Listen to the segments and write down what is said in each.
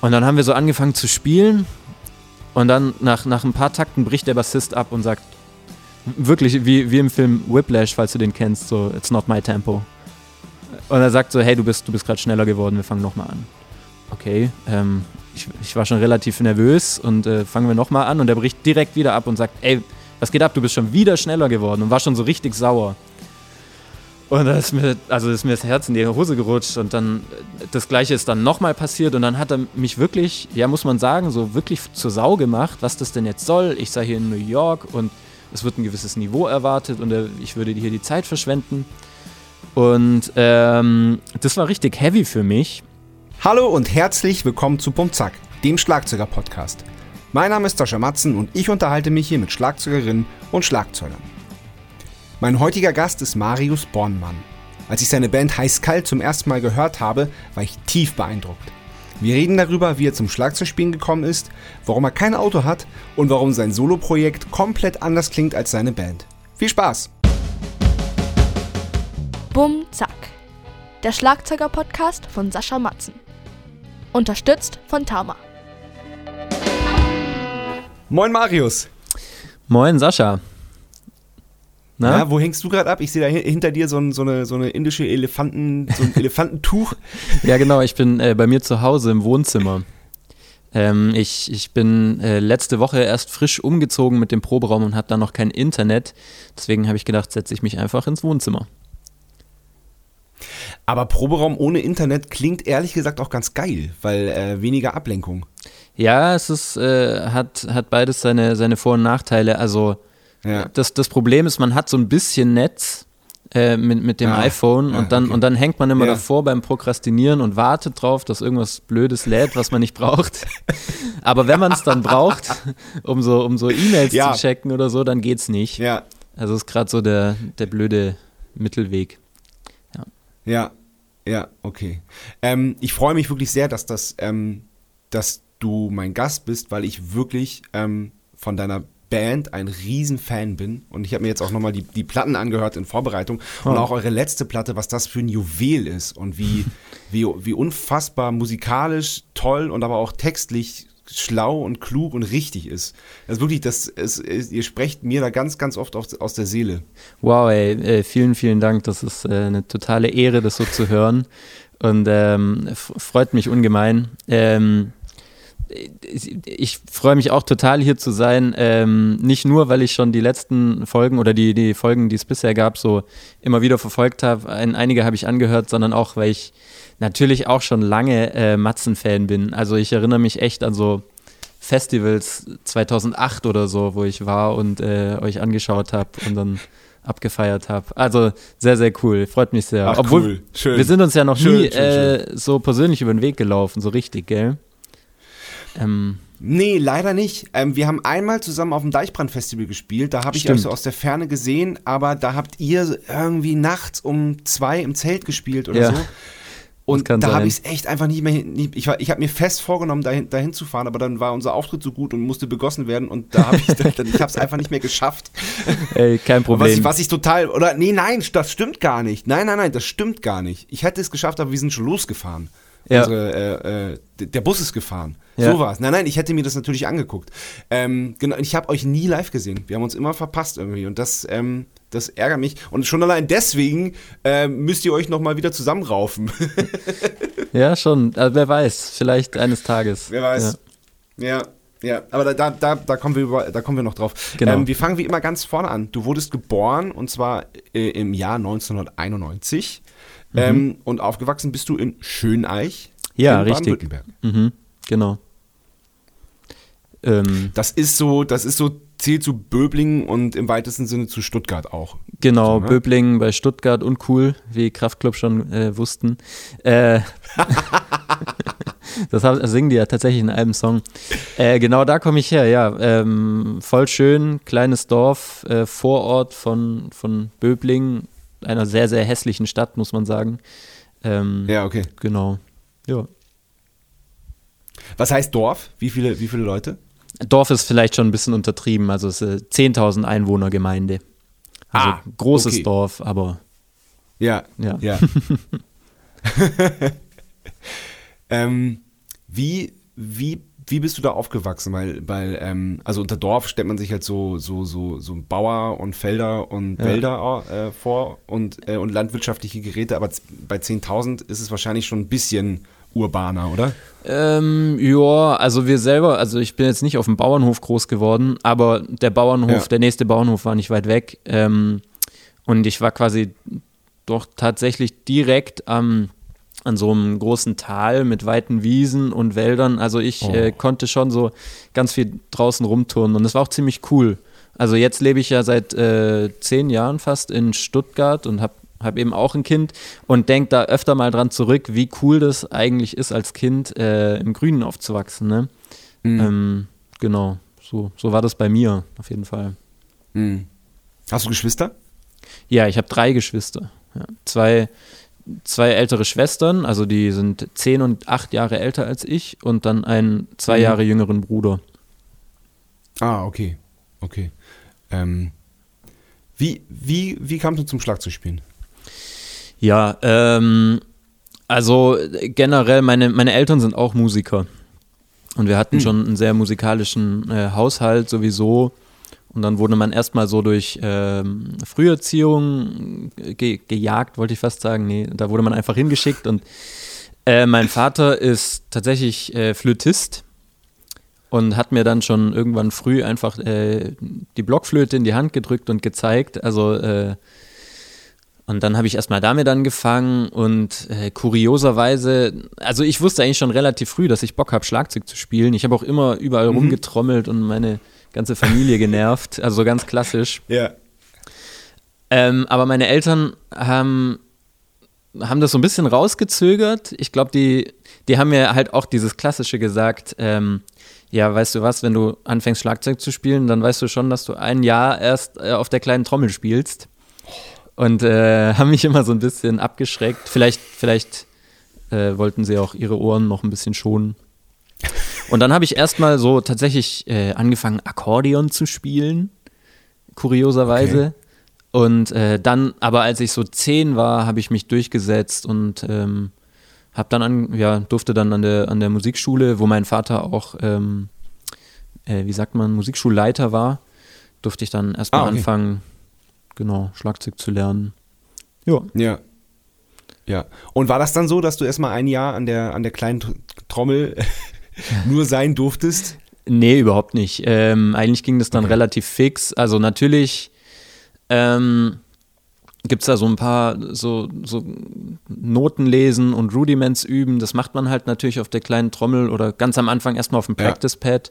Und dann haben wir so angefangen zu spielen und dann nach, nach ein paar Takten bricht der Bassist ab und sagt, wirklich wie, wie im Film Whiplash, falls du den kennst, so, it's not my tempo. Und er sagt so, hey, du bist, du bist gerade schneller geworden, wir fangen nochmal an. Okay, ähm, ich, ich, war schon relativ nervös und äh, fangen wir nochmal an und er bricht direkt wieder ab und sagt, ey, was geht ab, du bist schon wieder schneller geworden und war schon so richtig sauer. Und da ist mir, also ist mir das Herz in die Hose gerutscht und dann, das Gleiche ist dann nochmal passiert und dann hat er mich wirklich, ja muss man sagen, so wirklich zur Sau gemacht, was das denn jetzt soll. Ich sei hier in New York und es wird ein gewisses Niveau erwartet und ich würde hier die Zeit verschwenden. Und ähm, das war richtig heavy für mich. Hallo und herzlich willkommen zu Bumzack, dem Schlagzeuger-Podcast. Mein Name ist Sascha Matzen und ich unterhalte mich hier mit Schlagzeugerinnen und Schlagzeugern. Mein heutiger Gast ist Marius Bornmann. Als ich seine Band Heiß Kalt zum ersten Mal gehört habe, war ich tief beeindruckt. Wir reden darüber, wie er zum Schlagzeugspielen gekommen ist, warum er kein Auto hat und warum sein Soloprojekt komplett anders klingt als seine Band. Viel Spaß! Bum Zack. Der Schlagzeuger-Podcast von Sascha Matzen. Unterstützt von Tama. Moin Marius. Moin Sascha. Na? Ja, wo hängst du gerade ab? Ich sehe da hinter dir so, ein, so, eine, so eine indische Elefanten, so ein Elefantentuch. ja, genau, ich bin äh, bei mir zu Hause im Wohnzimmer. Ähm, ich, ich bin äh, letzte Woche erst frisch umgezogen mit dem Proberaum und habe da noch kein Internet. Deswegen habe ich gedacht, setze ich mich einfach ins Wohnzimmer. Aber Proberaum ohne Internet klingt ehrlich gesagt auch ganz geil, weil äh, weniger Ablenkung. Ja, es ist, äh, hat, hat beides seine, seine Vor- und Nachteile. Also ja. Das, das Problem ist, man hat so ein bisschen Netz äh, mit, mit dem ah, iPhone und, ah, dann, okay. und dann hängt man immer ja. davor beim Prokrastinieren und wartet drauf, dass irgendwas Blödes lädt, was man nicht braucht. Aber wenn man es dann braucht, um so, um so E-Mails ja. zu checken oder so, dann geht's nicht. Ja. Also ist gerade so der, der blöde Mittelweg. Ja, ja, ja okay. Ähm, ich freue mich wirklich sehr, dass das, ähm, dass du mein Gast bist, weil ich wirklich ähm, von deiner Band ein Riesenfan bin und ich habe mir jetzt auch nochmal die, die Platten angehört in Vorbereitung und auch eure letzte Platte, was das für ein Juwel ist und wie, wie, wie unfassbar musikalisch toll und aber auch textlich schlau und klug und richtig ist. Also wirklich, das ist, ihr sprecht mir da ganz, ganz oft aus, aus der Seele. Wow, ey, äh, vielen, vielen Dank. Das ist äh, eine totale Ehre, das so zu hören und ähm, freut mich ungemein. Ähm, ich freue mich auch total hier zu sein. Ähm, nicht nur, weil ich schon die letzten Folgen oder die, die Folgen, die es bisher gab, so immer wieder verfolgt habe. Ein, einige habe ich angehört, sondern auch, weil ich natürlich auch schon lange äh, Matzen-Fan bin. Also ich erinnere mich echt an so Festivals 2008 oder so, wo ich war und äh, euch angeschaut habe und dann abgefeiert habe. Also sehr, sehr cool. Freut mich sehr. Ach, Obwohl, cool. Schön. wir sind uns ja noch schön, nie schön, schön. Äh, so persönlich über den Weg gelaufen, so richtig, gell? Ähm, nee, leider nicht. Ähm, wir haben einmal zusammen auf dem Deichbrand-Festival gespielt. Da habe ich euch so aus der Ferne gesehen, aber da habt ihr irgendwie nachts um zwei im Zelt gespielt oder ja. so. Und da habe ich es echt einfach nicht mehr nicht, ich, ich habe mir fest vorgenommen, dahin, dahin zu fahren, aber dann war unser Auftritt so gut und musste begossen werden und da habe ich dann, ich habe es einfach nicht mehr geschafft. Ey, kein Problem. Was ich, was ich, total oder nee, nein, das stimmt gar nicht. Nein, nein, nein, das stimmt gar nicht. Ich hätte es geschafft, aber wir sind schon losgefahren. Ja. Unsere, äh, äh, der Bus ist gefahren. Ja. So war's. Nein, nein, ich hätte mir das natürlich angeguckt. Ähm, genau, ich habe euch nie live gesehen. Wir haben uns immer verpasst irgendwie und das, ähm, das ärgert mich. Und schon allein deswegen äh, müsst ihr euch nochmal wieder zusammenraufen. ja, schon. Also, wer weiß, vielleicht eines Tages. Wer weiß. Ja. ja. Ja, aber da, da, da, kommen wir über, da kommen wir noch drauf. Genau. Ähm, wir fangen wie immer ganz vorne an. Du wurdest geboren und zwar äh, im Jahr 1991 mhm. ähm, und aufgewachsen bist du in Schöneich. Ja, in richtig. Mhm, genau. Ähm, das ist so, das ist so, zählt zu Böblingen und im weitesten Sinne zu Stuttgart auch. Genau, so, ne? Böblingen bei Stuttgart und cool, wie Kraftclub schon äh, wussten. Äh, das, das singen die ja tatsächlich in einem Song. Äh, genau da komme ich her, ja. Ähm, voll schön, kleines Dorf, äh, Vorort von, von Böblingen, einer sehr, sehr hässlichen Stadt, muss man sagen. Ähm, ja, okay. Genau, ja. Was heißt Dorf? Wie viele, wie viele Leute? Dorf ist vielleicht schon ein bisschen untertrieben, also es ist 10.000 Einwohner Gemeinde. Also ah, großes okay. Dorf, aber. Ja, ja. ja. ähm, wie, wie, wie bist du da aufgewachsen? Weil, weil ähm, also unter Dorf stellt man sich halt so, so, so, so Bauer und Felder und Ja. Wälder äh, vor und, äh, und landwirtschaftliche Geräte, aber bei 10.000 ist es wahrscheinlich schon ein bisschen urbaner, oder? Ähm, ja, also wir selber, also ich bin jetzt nicht auf dem Bauernhof groß geworden, aber der Bauernhof, Ja. der nächste Bauernhof war nicht weit weg. Ähm, und ich war quasi doch tatsächlich direkt am an so einem großen Tal mit weiten Wiesen und Wäldern. Also ich Oh. äh, konnte schon so ganz viel draußen rumturnen und es war auch ziemlich cool. Also jetzt lebe ich ja seit äh, zehn Jahren fast in Stuttgart und habe hab eben auch ein Kind und denke da öfter mal dran zurück, wie cool das eigentlich ist, als Kind äh, im Grünen aufzuwachsen. Ne? Mhm. Ähm, genau, so, so war das bei mir auf jeden Fall. Mhm. Hast du Geschwister? Ja, ich habe drei Geschwister. Ja. Zwei, zwei ältere Schwestern, also die sind zehn und acht Jahre älter als ich und dann einen zwei Mhm. Jahre jüngeren Bruder. Ah, okay. Okay. Ähm, wie, wie, wie kamst du zum Schlagzeugspielen? Ja, ähm, also generell, meine, meine Eltern sind auch Musiker. Und wir hatten Hm. schon einen sehr musikalischen äh, Haushalt sowieso. Und dann wurde man erstmal so durch ähm, Früherziehung ge gejagt, wollte ich fast sagen. Nee, da wurde man einfach hingeschickt. Und äh, mein Vater ist tatsächlich äh, Flötist und hat mir dann schon irgendwann früh einfach äh, die Blockflöte in die Hand gedrückt und gezeigt. Also äh, und dann habe ich erstmal damit angefangen und äh, kurioserweise, also ich wusste eigentlich schon relativ früh, dass ich Bock habe, Schlagzeug zu spielen. Ich habe auch immer überall Mhm. rumgetrommelt und meine ganze Familie genervt, also so ganz klassisch. Ja. Ähm, aber meine Eltern haben, haben das so ein bisschen rausgezögert. Ich glaube, die, die haben mir halt auch dieses Klassische gesagt, ähm, ja, weißt du was, wenn du anfängst Schlagzeug zu spielen, dann weißt du schon, dass du ein Jahr erst äh, auf der kleinen Trommel spielst. Und äh, haben mich immer so ein bisschen abgeschreckt. Vielleicht, vielleicht äh, wollten sie auch ihre Ohren noch ein bisschen schonen. Und dann habe ich erstmal so tatsächlich äh, angefangen, Akkordeon zu spielen, kurioserweise. Und äh, dann, aber als ich so zehn war, habe ich mich durchgesetzt und ähm, habe dann an, ja, durfte dann an der, an der Musikschule, wo mein Vater auch, ähm, äh, wie sagt man, Musikschulleiter war, durfte ich dann erstmal Ah, okay. anfangen, genau, Schlagzeug zu lernen. Ja. Ja. Ja. Und war das dann so, dass du erstmal ein Jahr an der, an der kleinen Tr- Trommel nur sein durftest? Nee, überhaupt nicht. Ähm, eigentlich ging das dann Okay. relativ fix. Also natürlich ähm, gibt es da so ein paar so, so Noten lesen und Rudiments üben. Das macht man halt natürlich auf der kleinen Trommel oder ganz am Anfang erstmal auf dem Ja. Practice Pad.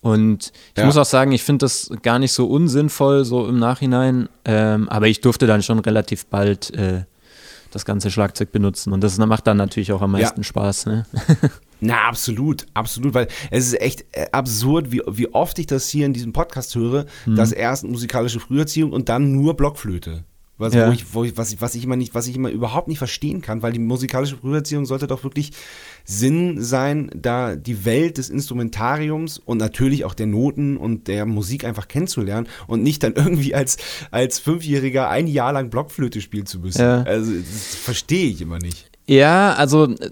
Und ich Ja. muss auch sagen, ich finde das gar nicht so unsinnvoll, so im Nachhinein. Ähm, aber ich durfte dann schon relativ bald äh, das ganze Schlagzeug benutzen. Und das macht dann natürlich auch am Ja. meisten Spaß. Ne? Na, absolut, absolut, weil es ist echt äh, absurd, wie, wie oft ich das hier in diesem Podcast höre, dass erst musikalische Früherziehung und dann nur Blockflöte. Was, Ja. wo ich, wo ich, was, ich, was ich immer nicht, was ich immer überhaupt nicht verstehen kann, weil die musikalische Früherziehung sollte doch wirklich Sinn sein, da die Welt des Instrumentariums und natürlich auch der Noten und der Musik einfach kennenzulernen und nicht dann irgendwie als, als Fünfjähriger ein Jahr lang Blockflöte spielen zu müssen. Ja. Also, das verstehe ich immer nicht. Ja, also äh,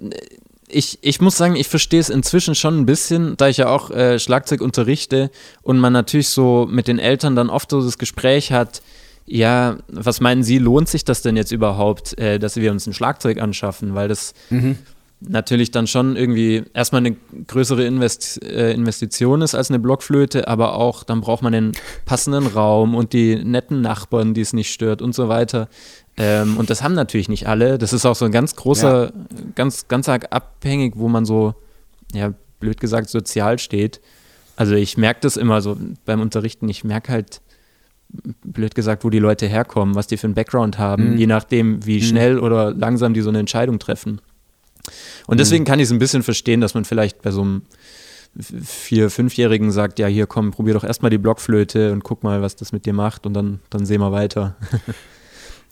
ich, ich muss sagen, ich verstehe es inzwischen schon ein bisschen, da ich ja auch äh, Schlagzeug unterrichte und man natürlich so mit den Eltern dann oft so das Gespräch hat, ja, was meinen Sie, lohnt sich das denn jetzt überhaupt, äh, dass wir uns ein Schlagzeug anschaffen? Weil das natürlich dann schon irgendwie erstmal eine größere Invest äh, Investition ist als eine Blockflöte, aber auch dann braucht man den passenden Raum und die netten Nachbarn, die es nicht stört und so weiter. Ähm, und das haben natürlich nicht alle. Das ist auch so ein ganz großer, ganz, ganz arg abhängig, wo man so, ja, blöd gesagt, sozial steht. Also ich merke das immer so beim Unterrichten, ich merke halt, blöd gesagt, wo die Leute herkommen, was die für einen Background haben, Mhm. je nachdem, wie schnell oder langsam die so eine Entscheidung treffen. Und deswegen kann ich es ein bisschen verstehen, dass man vielleicht bei so einem vier-, fünfjährigen sagt, ja, hier komm, probier doch erstmal die Blockflöte und guck mal, was das mit dir macht und dann, dann sehen wir weiter.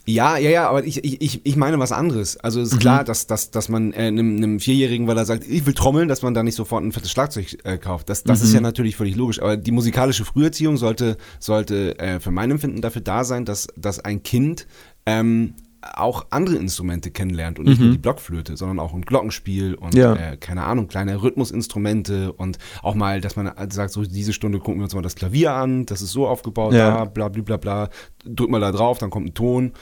Ja, ja, ja, aber ich, ich, ich, meine was anderes. Also es ist klar, dass, dass, dass man äh, einem, einem Vierjährigen, weil er sagt, ich will trommeln, dass man da nicht sofort ein fettes Schlagzeug äh, kauft. Das, das ist ja natürlich völlig logisch. Aber die musikalische Früherziehung sollte, sollte äh, für mein Empfinden dafür da sein, dass, dass ein Kind ähm, auch andere Instrumente kennenlernt und nicht Mhm. nur die Blockflöte, sondern auch ein Glockenspiel und Ja. äh, keine Ahnung, kleine Rhythmusinstrumente und auch mal, dass man sagt, so diese Stunde gucken wir uns mal das Klavier an, das ist so aufgebaut, Ja. da, bla bla bla bla, drück mal da drauf, dann kommt ein Ton.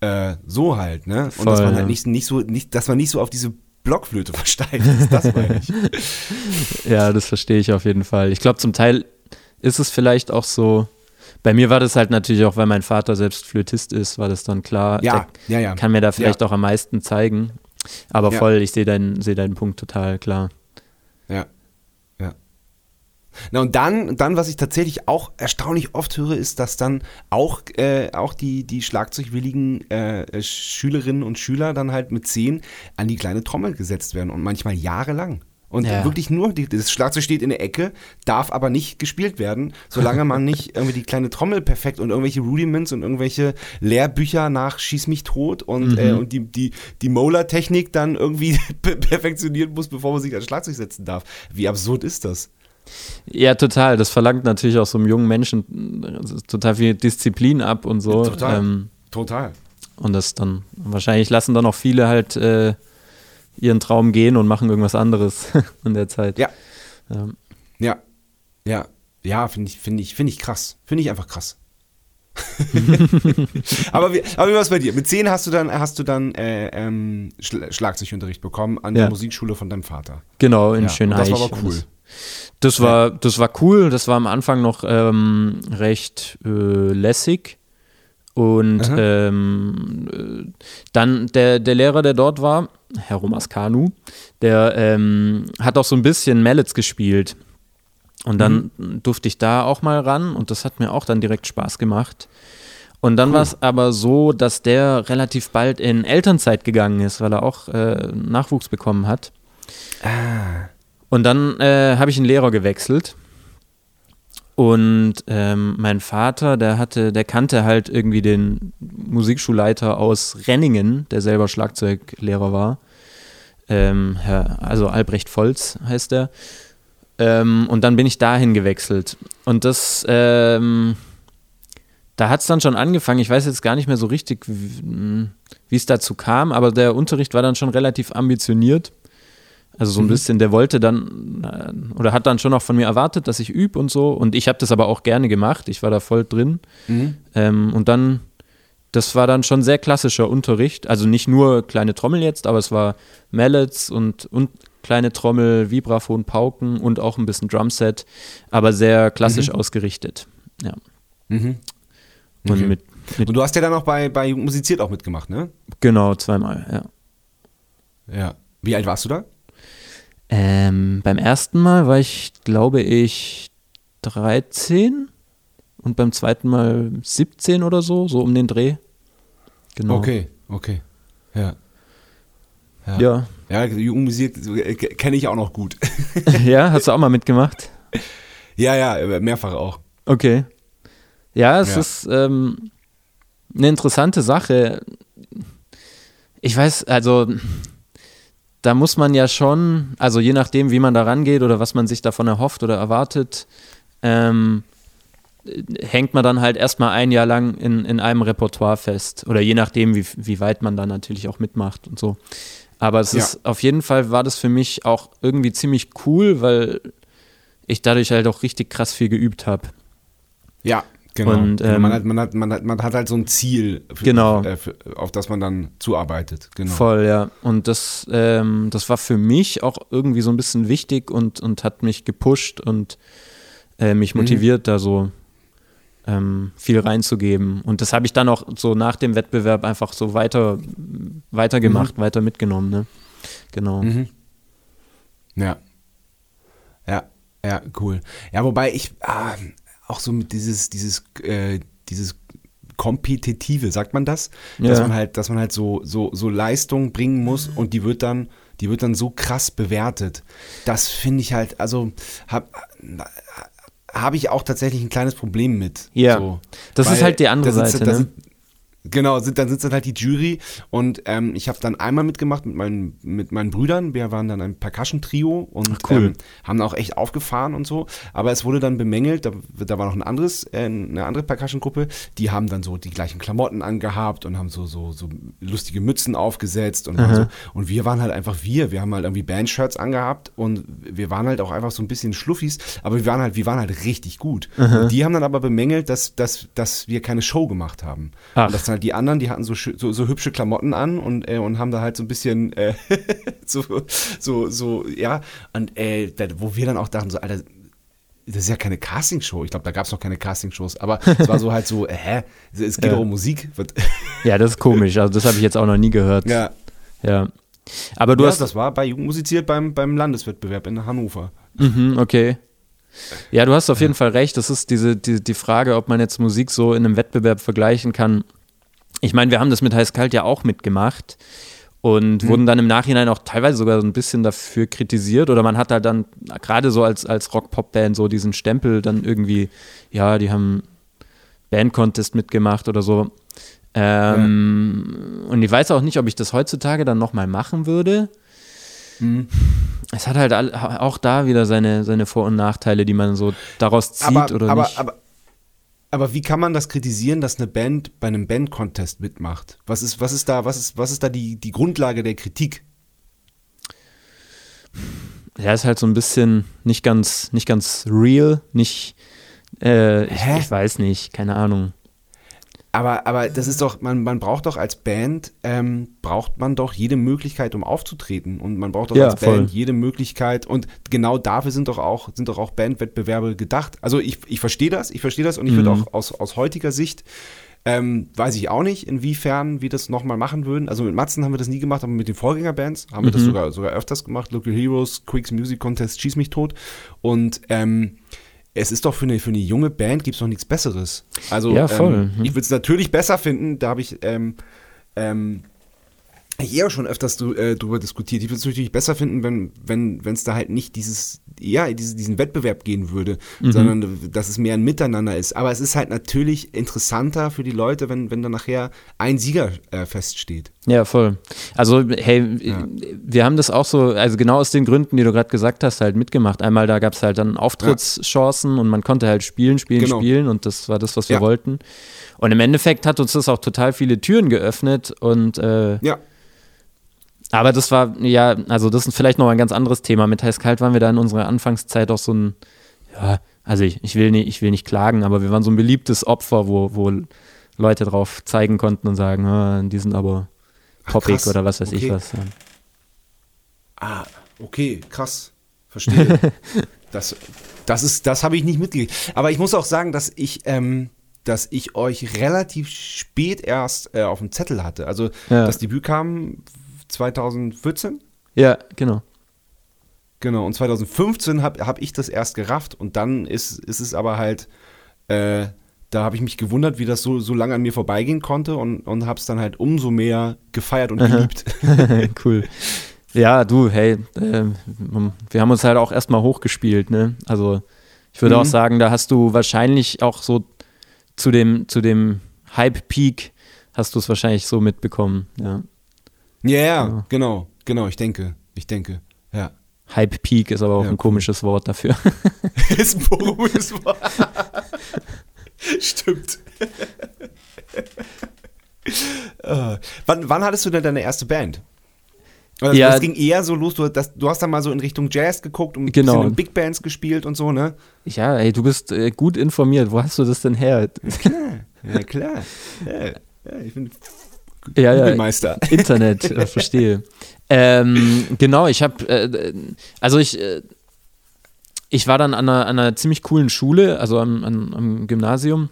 Äh, so halt, ne? Und Voll, dass man halt nicht, nicht so, nicht, dass man nicht so auf diese Blockflöte versteift ist, das meine ich. Ja, das verstehe ich auf jeden Fall. Ich glaube, zum Teil ist es vielleicht auch so. Bei mir war das halt natürlich auch, weil mein Vater selbst Flötist ist, war das dann klar. Ja, ja, ja. Kann mir da vielleicht auch am meisten zeigen. Aber Ja. voll, ich sehe deinen, sehe deinen Punkt total klar. Ja. Ja. Na und dann, dann, was ich tatsächlich auch erstaunlich oft höre, ist, dass dann auch, äh, auch die, die schlagzeugwilligen äh, Schülerinnen und Schüler dann halt mit zehn an die kleine Trommel gesetzt werden und manchmal jahrelang. Und Ja. wirklich nur, die, das Schlagzeug steht in der Ecke, darf aber nicht gespielt werden, solange man nicht irgendwie die kleine Trommel perfekt und irgendwelche Rudiments und irgendwelche Lehrbücher nach Schieß mich tot und, äh, und die, die, die Molar-Technik dann irgendwie perfektionieren muss, bevor man sich ans Schlagzeug setzen darf. Wie absurd ist das? Ja, total. Das verlangt natürlich auch so einem jungen Menschen äh, total viel Disziplin ab und so. Total. Ähm, Total. und das dann, wahrscheinlich lassen dann auch viele halt äh, ihren Traum gehen und machen irgendwas anderes in der Zeit. Ja. Ja. Ja. Ja. Ja, finde ich, finde ich, finde ich krass. Finde ich einfach krass. aber wie, aber wie war es bei dir? Mit zehn hast du dann, hast du dann äh, ähm, Schla- Schlagzeugunterricht bekommen an Ja. der Musikschule von deinem Vater. Genau, in Ja, Schönheich. das war aber cool. Das, das war, das war cool. Das war am Anfang noch ähm, recht äh, lässig. Und ähm, äh, dann der, der Lehrer, der dort war, Herr Romaskanu, der ähm, hat auch so ein bisschen Mallets gespielt. Und dann Mhm. durfte ich da auch mal ran und das hat mir auch dann direkt Spaß gemacht. Und dann war es aber so, dass der relativ bald in Elternzeit gegangen ist, weil er auch äh, Nachwuchs bekommen hat. Ah. Und dann äh, habe ich einen Lehrer gewechselt. Und ähm, mein Vater, der hatte, der kannte halt irgendwie den Musikschulleiter aus Renningen, der selber Schlagzeuglehrer war. Ähm, Herr, also Albrecht Volz heißt er. Ähm, und dann bin ich dahin gewechselt. Und das, ähm, da hat es dann schon angefangen. Ich weiß jetzt gar nicht mehr so richtig, wie wie es dazu kam, aber der Unterricht war dann schon relativ ambitioniert. Also so ein bisschen, der wollte dann äh, oder hat dann schon auch von mir erwartet, dass ich übe und so. Und ich habe das aber auch gerne gemacht. Ich war da voll drin. Mhm. Ähm, und dann, das war dann schon sehr klassischer Unterricht. Also nicht nur kleine Trommel jetzt, aber es war Mallets und, und kleine Trommel, Vibraphon, Pauken und auch ein bisschen Drumset, aber sehr klassisch ausgerichtet. Ja. Mhm. Und Okay. mit, mit Und du hast ja dann auch bei, bei Musiziert auch mitgemacht, ne? genau zweimal, ja. Ja. Wie alt warst du da? Ähm, beim ersten Mal war ich, glaube ich, 13 und beim zweiten Mal 17 oder so, so um den Dreh. Genau. Okay, okay. Ja. Ja. Ja, Jugendmusik äh, kenne ich auch noch gut. ja, hast du auch mal mitgemacht? ja, ja, mehrfach auch. Okay. Ja, es Ja. ist ähm, eine interessante Sache. Ich weiß, also da muss man ja schon, also je nachdem, wie man da rangeht oder was man sich davon erhofft oder erwartet, ähm, hängt man dann halt erstmal ein Jahr lang in, in einem Repertoire fest. Oder je nachdem, wie, wie weit man da natürlich auch mitmacht und so. Aber es Ja. ist auf jeden Fall war das für mich auch irgendwie ziemlich cool, weil ich dadurch halt auch richtig krass viel geübt habe. Ja, genau. Und, Genau, ähm, man, hat, man, hat, man, hat, man hat halt so ein Ziel, für, Genau. äh, für, auf das man dann zuarbeitet. Genau. Voll, ja. Und das, ähm, das war für mich auch irgendwie so ein bisschen wichtig und, und hat mich gepusht und äh, mich Mhm. motiviert, da so ähm, viel reinzugeben. Und das habe ich dann auch so nach dem Wettbewerb einfach so weiter, weiter gemacht, weiter mitgenommen. Ne? Genau. Mhm. Ja. Ja, ja, cool. Ja, wobei ich ah, auch so mit dieses, dieses, äh, dieses Kompetitive, sagt man das? Dass Ja. man halt, dass man halt so, so, so Leistung bringen muss und die wird dann, die wird dann so krass bewertet. Das finde ich halt, also habe hab ich auch tatsächlich ein kleines Problem mit. Ja. So. Das ist halt die andere da sind- Seite, da ne? Genau, sind, dann sitzt dann halt die Jury und ähm, ich habe dann einmal mitgemacht mit meinen, mit meinen Brüdern. Wir waren dann ein Percussion-Trio und cool. ähm, haben auch echt aufgefahren und so. Aber es wurde dann bemängelt, da, da war noch ein anderes, äh, eine andere Percussion-Gruppe, die haben dann so die gleichen Klamotten angehabt und haben so, so, so lustige Mützen aufgesetzt und, so, und wir waren halt einfach wir. Wir haben halt irgendwie Bandshirts angehabt und wir waren halt auch einfach so ein bisschen Schluffis, aber wir waren halt, wir waren halt richtig gut. Die haben dann aber bemängelt, dass, dass, dass wir keine Show gemacht haben. Ach. Und das dann halt die anderen, die hatten so, so, so hübsche Klamotten an und, äh, und haben da halt so ein bisschen äh, so, so, so, ja, und äh, da, wo wir dann auch dachten, so, Alter, das ist ja keine Castingshow. Ich glaube, da gab es noch keine Castingshows, aber es war so halt so, hä? Es geht Ja. doch um Musik. Ja, das ist komisch. Also das habe ich jetzt auch noch nie gehört. ja, Ja. Aber du ja, hast das war bei Jugendmusiziert beim, beim Landeswettbewerb in Hannover. Mhm, okay. Ja, du hast auf jeden Fall recht. Das ist diese, die, die Frage, ob man jetzt Musik so in einem Wettbewerb vergleichen kann. Ich meine, wir haben das mit Heiß Kalt ja auch mitgemacht und Mhm. wurden dann im Nachhinein auch teilweise sogar so ein bisschen dafür kritisiert oder man hat halt dann gerade so als, als Rock-Pop-Band so diesen Stempel dann irgendwie, ja, die haben Band-Contest mitgemacht oder so. Ähm, Und ich weiß auch nicht, ob ich das heutzutage dann nochmal machen würde. Mhm. Es hat halt auch da wieder seine, seine Vor- und Nachteile, die man so daraus zieht aber, oder aber, nicht. Aber, aber wie kann man das kritisieren, dass eine Band bei einem Band-Contest mitmacht? Was ist, was ist da, was ist, was ist da die, die Grundlage der Kritik? ja, ist halt so ein bisschen nicht ganz, nicht ganz real, nicht, äh, ich, ich weiß nicht, keine Ahnung. Aber, aber das ist doch, man, man braucht doch als Band, ähm, braucht man doch jede Möglichkeit, um aufzutreten. Und man braucht doch Ja, als voll. Band jede Möglichkeit. Und genau dafür sind doch auch, sind doch auch Bandwettbewerbe gedacht. Also ich, ich verstehe das, ich verstehe das und ich würde Mhm. auch aus, aus heutiger Sicht, ähm, weiß ich auch nicht, inwiefern wir das nochmal machen würden. Also mit Matzen haben wir das nie gemacht, aber mit den Vorgängerbands haben wir das Mhm. sogar, sogar öfters gemacht. Local Heroes, Quicks Music Contest, Schieß mich tot. Und ähm, es ist doch für eine, für eine junge Band gibt es doch nichts Besseres. Also Ja, voll. Ähm, Mhm. ich würde es natürlich besser finden, da habe ich ähm, ähm, ich eh auch schon öfters du, äh, drüber diskutiert. Ich würde es natürlich besser finden, wenn wenn wenn es da halt nicht dieses ja diese, diesen Wettbewerb gehen würde, Mhm. sondern dass es mehr ein Miteinander ist. Aber es ist halt natürlich interessanter für die Leute, wenn wenn dann nachher ein Sieger äh, feststeht. Ja, voll. Also, hey, Ja. wir haben das auch so, also genau aus den Gründen, die du gerade gesagt hast, halt mitgemacht. Einmal, da gab es halt dann Auftrittschancen und man konnte halt spielen, spielen, Genau. spielen und das war das, was wir Ja. wollten. Und im Endeffekt hat uns das auch total viele Türen geöffnet und äh, Ja, aber das war, ja, also das ist vielleicht noch ein ganz anderes Thema. Mit Heiß Kalt waren wir da in unserer Anfangszeit auch so ein, ja, also ich, ich, will, nicht, ich will nicht klagen, aber wir waren so ein beliebtes Opfer, wo, wo Leute drauf zeigen konnten und sagen, ah, die sind aber poppig oder was weiß ich Okay. was. Ja. Ah, okay, krass. Verstehe. das, das ist, das habe ich nicht mitgekriegt. Aber ich muss auch sagen, dass ich, ähm, dass ich euch relativ spät erst äh, auf dem Zettel hatte. Also Ja. das Debüt kam 2014. ja, genau. Genau, und 2015 habe hab ich das erst gerafft und dann ist, ist es aber halt, äh, da habe ich mich gewundert, wie das so, so lange an mir vorbeigehen konnte und, und habe es dann halt umso mehr gefeiert und geliebt. cool. Ja, du, hey, ähm, wir haben uns halt auch erstmal hochgespielt, ne? Also ich würde Mhm. auch sagen, da hast du wahrscheinlich auch so zu dem, zu dem Hype-Peak hast du es wahrscheinlich so mitbekommen, ja. Ja, Ja. genau, genau, ich denke, ich denke, ja. Hype-Peak ist aber auch Ja, ein cool. komisches Wort dafür. ist ein komisches Wort. Stimmt. Äh, wann, wann hattest du denn deine erste Band? Also Ja. Das ging eher so los, du, das, du hast dann mal so in Richtung Jazz geguckt und Genau. in Big Bands gespielt und so, ne? ja, ey, du bist äh, gut informiert. Wo hast du das denn her? Ja, klar. Ja, ja ich bin Ja, ja, Meister. Internet, äh, verstehe. Ähm, genau, ich habe, äh, also ich, äh, ich war dann an einer, an einer ziemlich coolen Schule, also am, am, am Gymnasium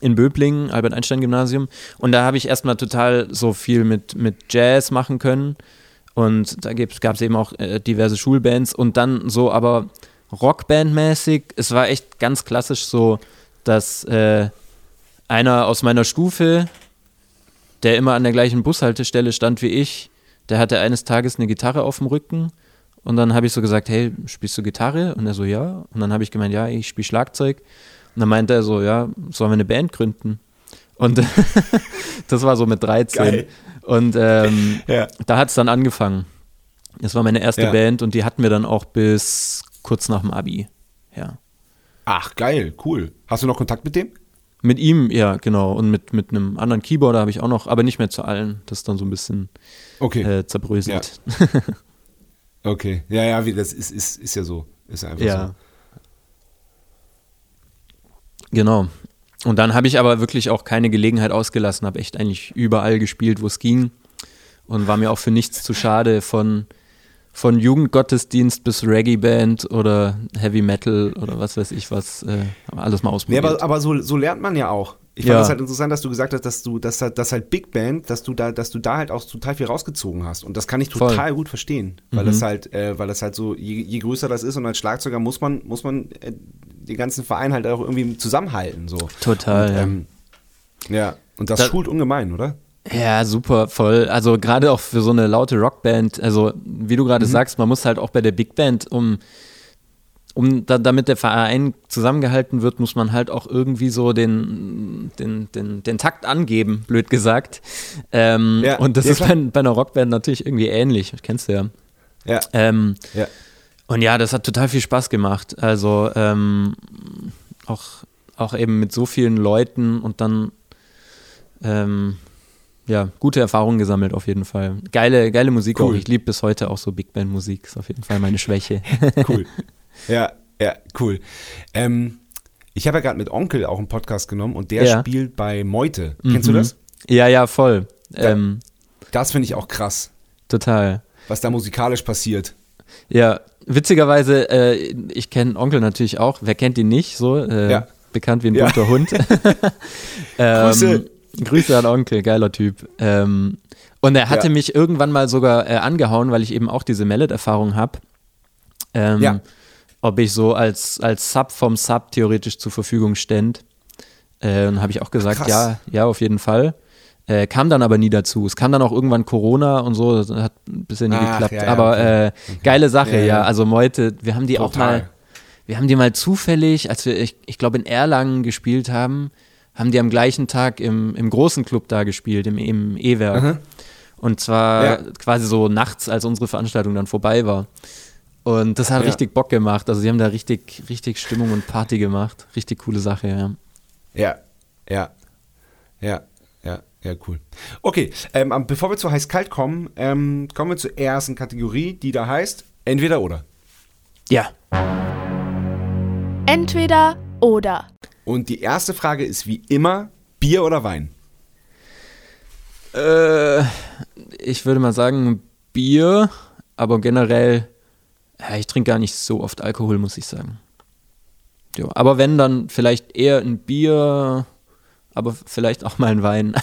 in Böblingen, Albert-Einstein-Gymnasium. Und da habe ich erstmal total so viel mit, mit Jazz machen können. Und da gab es eben auch äh, diverse Schulbands und dann so aber Rockband-mäßig. Es war echt ganz klassisch so, dass äh, einer aus meiner Stufe, der immer an der gleichen Bushaltestelle stand wie ich, der hatte eines Tages eine Gitarre auf dem Rücken und dann habe ich so gesagt, hey, spielst du Gitarre? Und er so, ja. Und dann habe ich gemeint, ja, ich spiele Schlagzeug. Und dann meinte er so, ja, sollen wir eine Band gründen? Und das war so mit 13. Geil. Und ähm, Ja. da hat es dann angefangen. Das war meine erste Ja. Band und die hatten wir dann auch bis kurz nach dem Abi. Ja. Ach, geil, cool. Hast du noch Kontakt mit dem? Mit ihm, ja, genau. Und mit, mit einem anderen Keyboarder habe ich auch noch, aber nicht mehr zu allen. Das ist dann so ein bisschen Okay. äh, zerbröselt. Okay. Ja, ja, wie das ist, ist, ist ja so. Ist ja einfach Ja. so. Genau. Und dann habe ich aber wirklich auch keine Gelegenheit ausgelassen, habe echt eigentlich überall gespielt, wo es ging. Und war mir auch für nichts zu schade, von, von Jugendgottesdienst bis Reggae-Band oder Heavy Metal oder was weiß ich was, äh, alles mal Nee, ausprobiert. aber, aber so, so lernt man ja auch. Ich fand Ja. das halt interessant, dass du gesagt hast, dass du, dass, halt- dass halt Big Band, dass du da, dass du da halt auch total viel rausgezogen hast. Und das kann ich Voll. total gut verstehen. Weil Mhm. das halt, äh, weil das halt so, je, je größer das ist und als Schlagzeuger muss man, muss man äh, den ganzen Verein halt auch irgendwie zusammenhalten. So. Total, Und, ja. ähm, ja. Und das Da- schult ungemein, oder? Ja, super, voll. Also gerade auch für so eine laute Rockband, also wie du gerade sagst, man muss halt auch bei der Big Band, um, um da, damit der Verein zusammengehalten wird, muss man halt auch irgendwie so den, den, den, den Takt angeben, blöd gesagt. Ähm, Ja, und das ja, ist bei, bei einer Rockband natürlich irgendwie ähnlich, kennst du ja. Ja. Ähm, Ja. und ja, das hat total viel Spaß gemacht. Also ähm, auch, auch eben mit so vielen Leuten und dann ähm, ja, gute Erfahrungen gesammelt auf jeden Fall. Geile, geile Musik auch. Cool. Ich liebe bis heute auch so Big Band Musik. Ist auf jeden Fall meine Schwäche. Cool. ja, ja, cool. Ähm, ich habe ja gerade mit Onkel auch einen Podcast genommen und der Ja. spielt bei Meute. Kennst du Mhm. das? ja, ja, voll. Ja. Ähm, Das finde ich auch krass, total. was da musikalisch passiert. Ja, witzigerweise, äh, ich kenne Onkel natürlich auch. Wer kennt ihn nicht? So äh, Ja. bekannt wie ein Ja. bunter Hund. ähm, Grüße. Grüße an Onkel, geiler Typ. Ähm, und er hatte Ja. mich irgendwann mal sogar äh, angehauen, weil ich eben auch diese Mallet-Erfahrung habe. Ähm, Ja. Ob ich so als, als Sub vom Sub theoretisch zur Verfügung stände. Äh, und habe ich auch gesagt, Krass. ja, ja, auf jeden Fall. Äh, kam dann aber nie dazu. Es kam dann auch irgendwann Corona und so, das hat bisher nie Ach, geklappt. ja, ja, aber okay. äh, geile Sache, Ja, ja. Also Meute, wir haben die auch Total. mal, wir haben die mal zufällig, als wir, ich, ich glaube, in Erlangen gespielt haben, haben die am gleichen Tag im, im großen Club da gespielt, im, im E-Werk. Aha. Und zwar Ja. quasi so nachts, als unsere Veranstaltung dann vorbei war. Und das hat Ja. richtig Bock gemacht. Also sie haben da richtig, richtig Stimmung und Party gemacht. Richtig coole Sache, ja. Ja, ja, ja, ja, ja, cool. Okay, ähm, bevor wir zu heiß-kalt kommen, ähm, kommen wir zur ersten Kategorie, die da heißt entweder oder. Ja. Entweder oder. Und die erste Frage ist wie immer Bier oder Wein? Äh, ich würde mal sagen Bier, aber generell, ja, ich trinke gar nicht so oft Alkohol, muss ich sagen. Jo, aber wenn, dann vielleicht eher ein Bier, aber vielleicht auch mal ein Wein.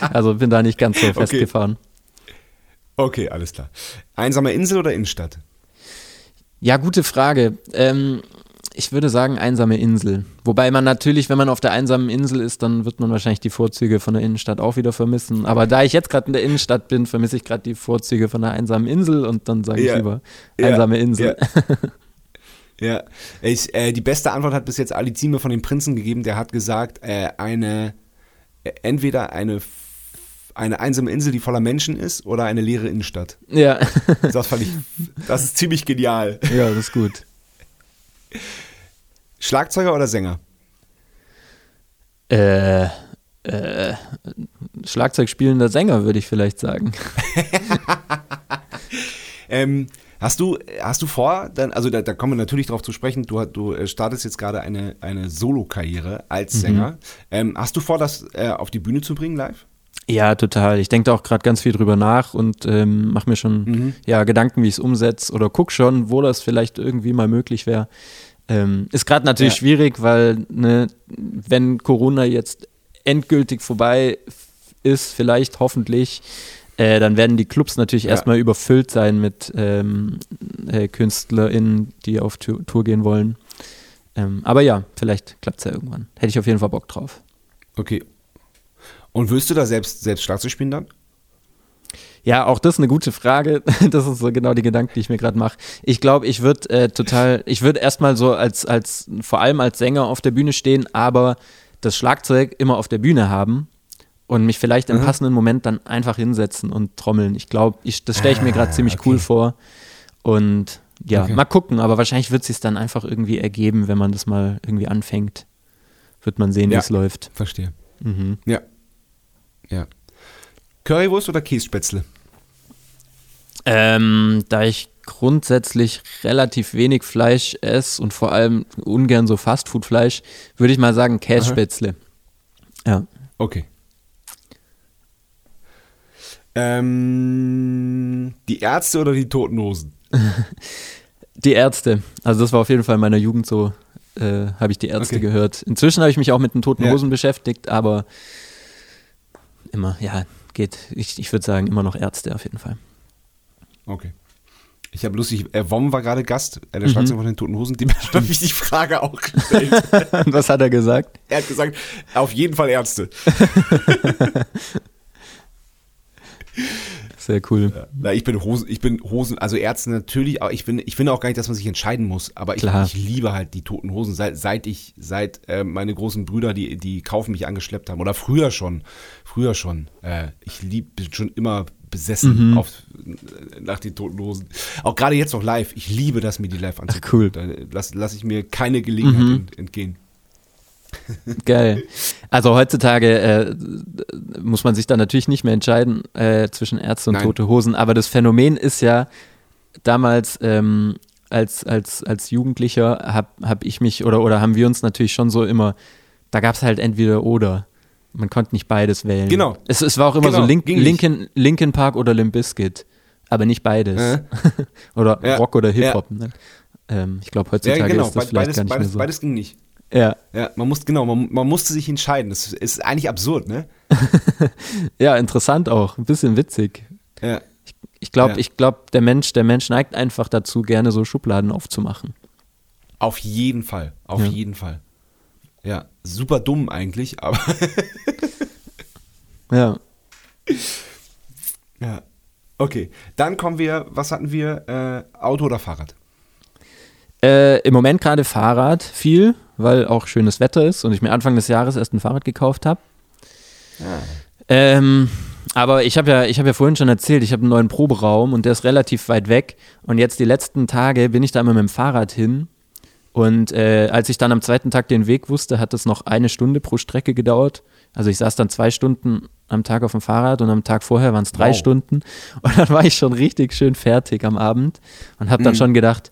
also bin da nicht ganz so festgefahren. Okay, alles klar. Einsame Insel oder Innenstadt? Ja, gute Frage. Ähm, ich würde sagen einsame Insel. Wobei man natürlich, wenn man auf der einsamen Insel ist, dann wird man wahrscheinlich die Vorzüge von der Innenstadt auch wieder vermissen. Aber da ich jetzt gerade in der Innenstadt bin, vermisse ich gerade die Vorzüge von der einsamen Insel und dann sage ich Ja. lieber Ja. einsame Insel. Ja. ja. Ich, äh, die beste Antwort hat bis jetzt Ali Zime von den Prinzen gegeben. Der hat gesagt, äh, eine äh, entweder eine eine einsame Insel, die voller Menschen ist, oder eine leere Innenstadt. Ja, Das fand ich, das ist ziemlich genial. ja, das ist gut. Schlagzeuger oder Sänger? Äh, äh, Schlagzeug spielender Sänger, würde ich vielleicht sagen. Ähm, hast du, hast du vor, dann, also da, da kommen wir natürlich drauf zu sprechen, du, du äh, startest jetzt gerade eine, eine Solo-Karriere als Sänger. Ähm, hast du vor, das äh, auf die Bühne zu bringen live? Ja, total. Ich denke da auch gerade ganz viel drüber nach und ähm, mache mir schon Mhm. ja, Gedanken, wie ich es umsetze oder guck schon, wo das vielleicht irgendwie mal möglich wäre. Ähm, ist gerade natürlich Ja. schwierig, weil ne, wenn Corona jetzt endgültig vorbei ist, vielleicht hoffentlich, äh, dann werden die Clubs natürlich Ja. erstmal überfüllt sein mit ähm, äh, KünstlerInnen, die auf Tour, Tour gehen wollen. Ähm, aber ja, vielleicht klappt es ja irgendwann. Hätte ich auf jeden Fall Bock drauf. Okay. Und willst du da selbst, selbst Schlagzeug spielen dann? Ja, auch das ist eine gute Frage. Das ist so genau die Gedanken, die ich mir gerade mache. Ich glaube, ich würde äh, total, ich würde erstmal so als, als, vor allem als Sänger auf der Bühne stehen, aber das Schlagzeug immer auf der Bühne haben und mich vielleicht im Mhm. passenden Moment dann einfach hinsetzen und trommeln. Ich glaube, ich, das stelle ich mir gerade Ah, ziemlich cool okay. vor. Und ja, Okay. mal gucken, aber wahrscheinlich wird es sich dann einfach irgendwie ergeben, wenn man das mal irgendwie anfängt. Wird man sehen, wie Ja. es läuft. Verstehe. Mhm. Ja. Ja. Currywurst oder Kässpätzle? Ähm, da ich grundsätzlich relativ wenig Fleisch esse und vor allem ungern so Fastfood-Fleisch, würde ich mal sagen Kässpätzle. Ja. Okay. Ähm, die Ärzte oder die Toten Hosen? Die Ärzte. Also das war auf jeden Fall in meiner Jugend so, äh, habe ich die Ärzte Okay. gehört. Inzwischen habe ich mich auch mit den Toten Ja. Hosen beschäftigt, aber immer, ja, geht. Ich, ich würde sagen, immer noch Ärzte auf jeden Fall. Okay. Ich habe lustig, äh, Wom war gerade Gast, äh, der Mhm. Schlagzeuger von den Toten Hosen, dem habe ich die Frage auch gestellt. Was hat er gesagt? er hat gesagt, auf jeden Fall Ärzte. Sehr cool. Na, ich bin Hosen, ich bin Hosen, also Ärzte natürlich, aber ich bin, ich finde auch gar nicht, dass man sich entscheiden muss. Aber ich, ich liebe halt die toten Hosen, seit, seit ich, seit äh, meine großen Brüder, die, die kaufen mich angeschleppt haben. Oder früher schon. Früher schon. Äh, ich lieb, bin schon immer besessen Mhm. auf, äh, nach den toten Hosen. Auch gerade jetzt noch live. Ich liebe das, mir die live anzugucken. cool. Da lasse lass ich mir keine Gelegenheit Mhm. ent, entgehen. Geil. Also heutzutage äh, muss man sich dann natürlich nicht mehr entscheiden äh, zwischen Ärzte und Nein. Tote Hosen, aber das Phänomen ist ja, damals ähm, als, als, als Jugendlicher habe hab ich mich oder, oder haben wir uns natürlich schon so immer, da gab es halt entweder oder. Man konnte nicht beides wählen. Genau. Es, es war auch immer Genau, so Link. Linkin, Linkin Park oder Limp Bizkit, aber nicht beides. Äh. oder Ja, Rock oder Hip-Hop. Ne? Ähm, ich glaube, heutzutage Ja, genau. ist das Be- vielleicht Beides, gar nicht beides, mehr so. beides ging nicht. Ja. Ja, man muss, genau, man, man musste sich entscheiden. Das ist eigentlich absurd, ne? ja, interessant auch. Ein bisschen witzig. Ja. Ich glaube, Ja. ich glaube, der Mensch, der Mensch neigt einfach dazu, gerne so Schubladen aufzumachen. Auf jeden Fall, auf Ja. jeden Fall. Ja, super dumm eigentlich, aber Ja. ja. Okay, dann kommen wir, was hatten wir? Äh, Auto oder Fahrrad? Äh, Im Moment gerade Fahrrad viel, weil auch schönes Wetter ist und ich mir Anfang des Jahres erst ein Fahrrad gekauft habe. Ähm, aber ich habe ja, ich habe ja vorhin schon erzählt, ich habe einen neuen Proberaum und der ist relativ weit weg. Und jetzt die letzten Tage bin ich da immer mit dem Fahrrad hin. Und äh, als ich dann am zweiten Tag den Weg wusste, hat es noch eine Stunde pro Strecke gedauert. Also ich saß dann zwei Stunden am Tag auf dem Fahrrad und am Tag vorher waren es drei Wow. Stunden. Und dann war ich schon richtig schön fertig am Abend und habe dann Mhm. schon gedacht,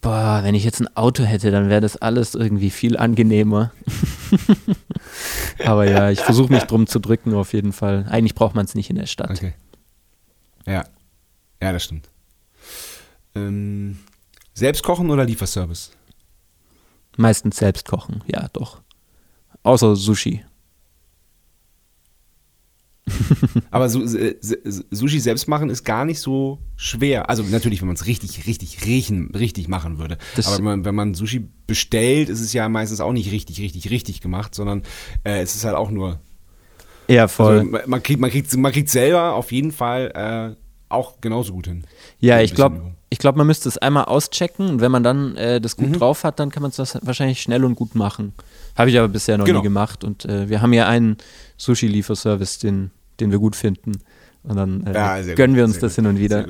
boah, wenn ich jetzt ein Auto hätte, dann wäre das alles irgendwie viel angenehmer. Aber ja, ich versuche mich drum zu drücken auf jeden Fall. Eigentlich braucht man es nicht in der Stadt. Okay. Ja, ja, das stimmt. Ähm, selbst kochen oder Lieferservice? Meistens selbst kochen, ja doch. Außer Sushi. Aber äh, Sushi selbst machen ist gar nicht so schwer. Also natürlich, wenn man es richtig, richtig riechen, richtig machen würde. Das- Aber wenn man, wenn man Sushi bestellt, ist es ja meistens auch nicht richtig, richtig, richtig gemacht, sondern äh, es ist halt auch nur Ja, voll. Also, man- kriegt, man kriegt, man kriegt selber auf jeden Fall äh, auch genauso gut hin. ja, ich glaube, ich glaub, man müsste es einmal auschecken und wenn man dann äh, das gut Mhm. drauf hat, dann kann man es wahrscheinlich schnell und gut machen. Habe ich aber bisher noch Genau. nie gemacht und äh, wir haben ja einen Sushi-Lieferservice, den, den wir gut finden. Und dann äh, Ja, gönnen gut, wir uns das gut, hin und wieder.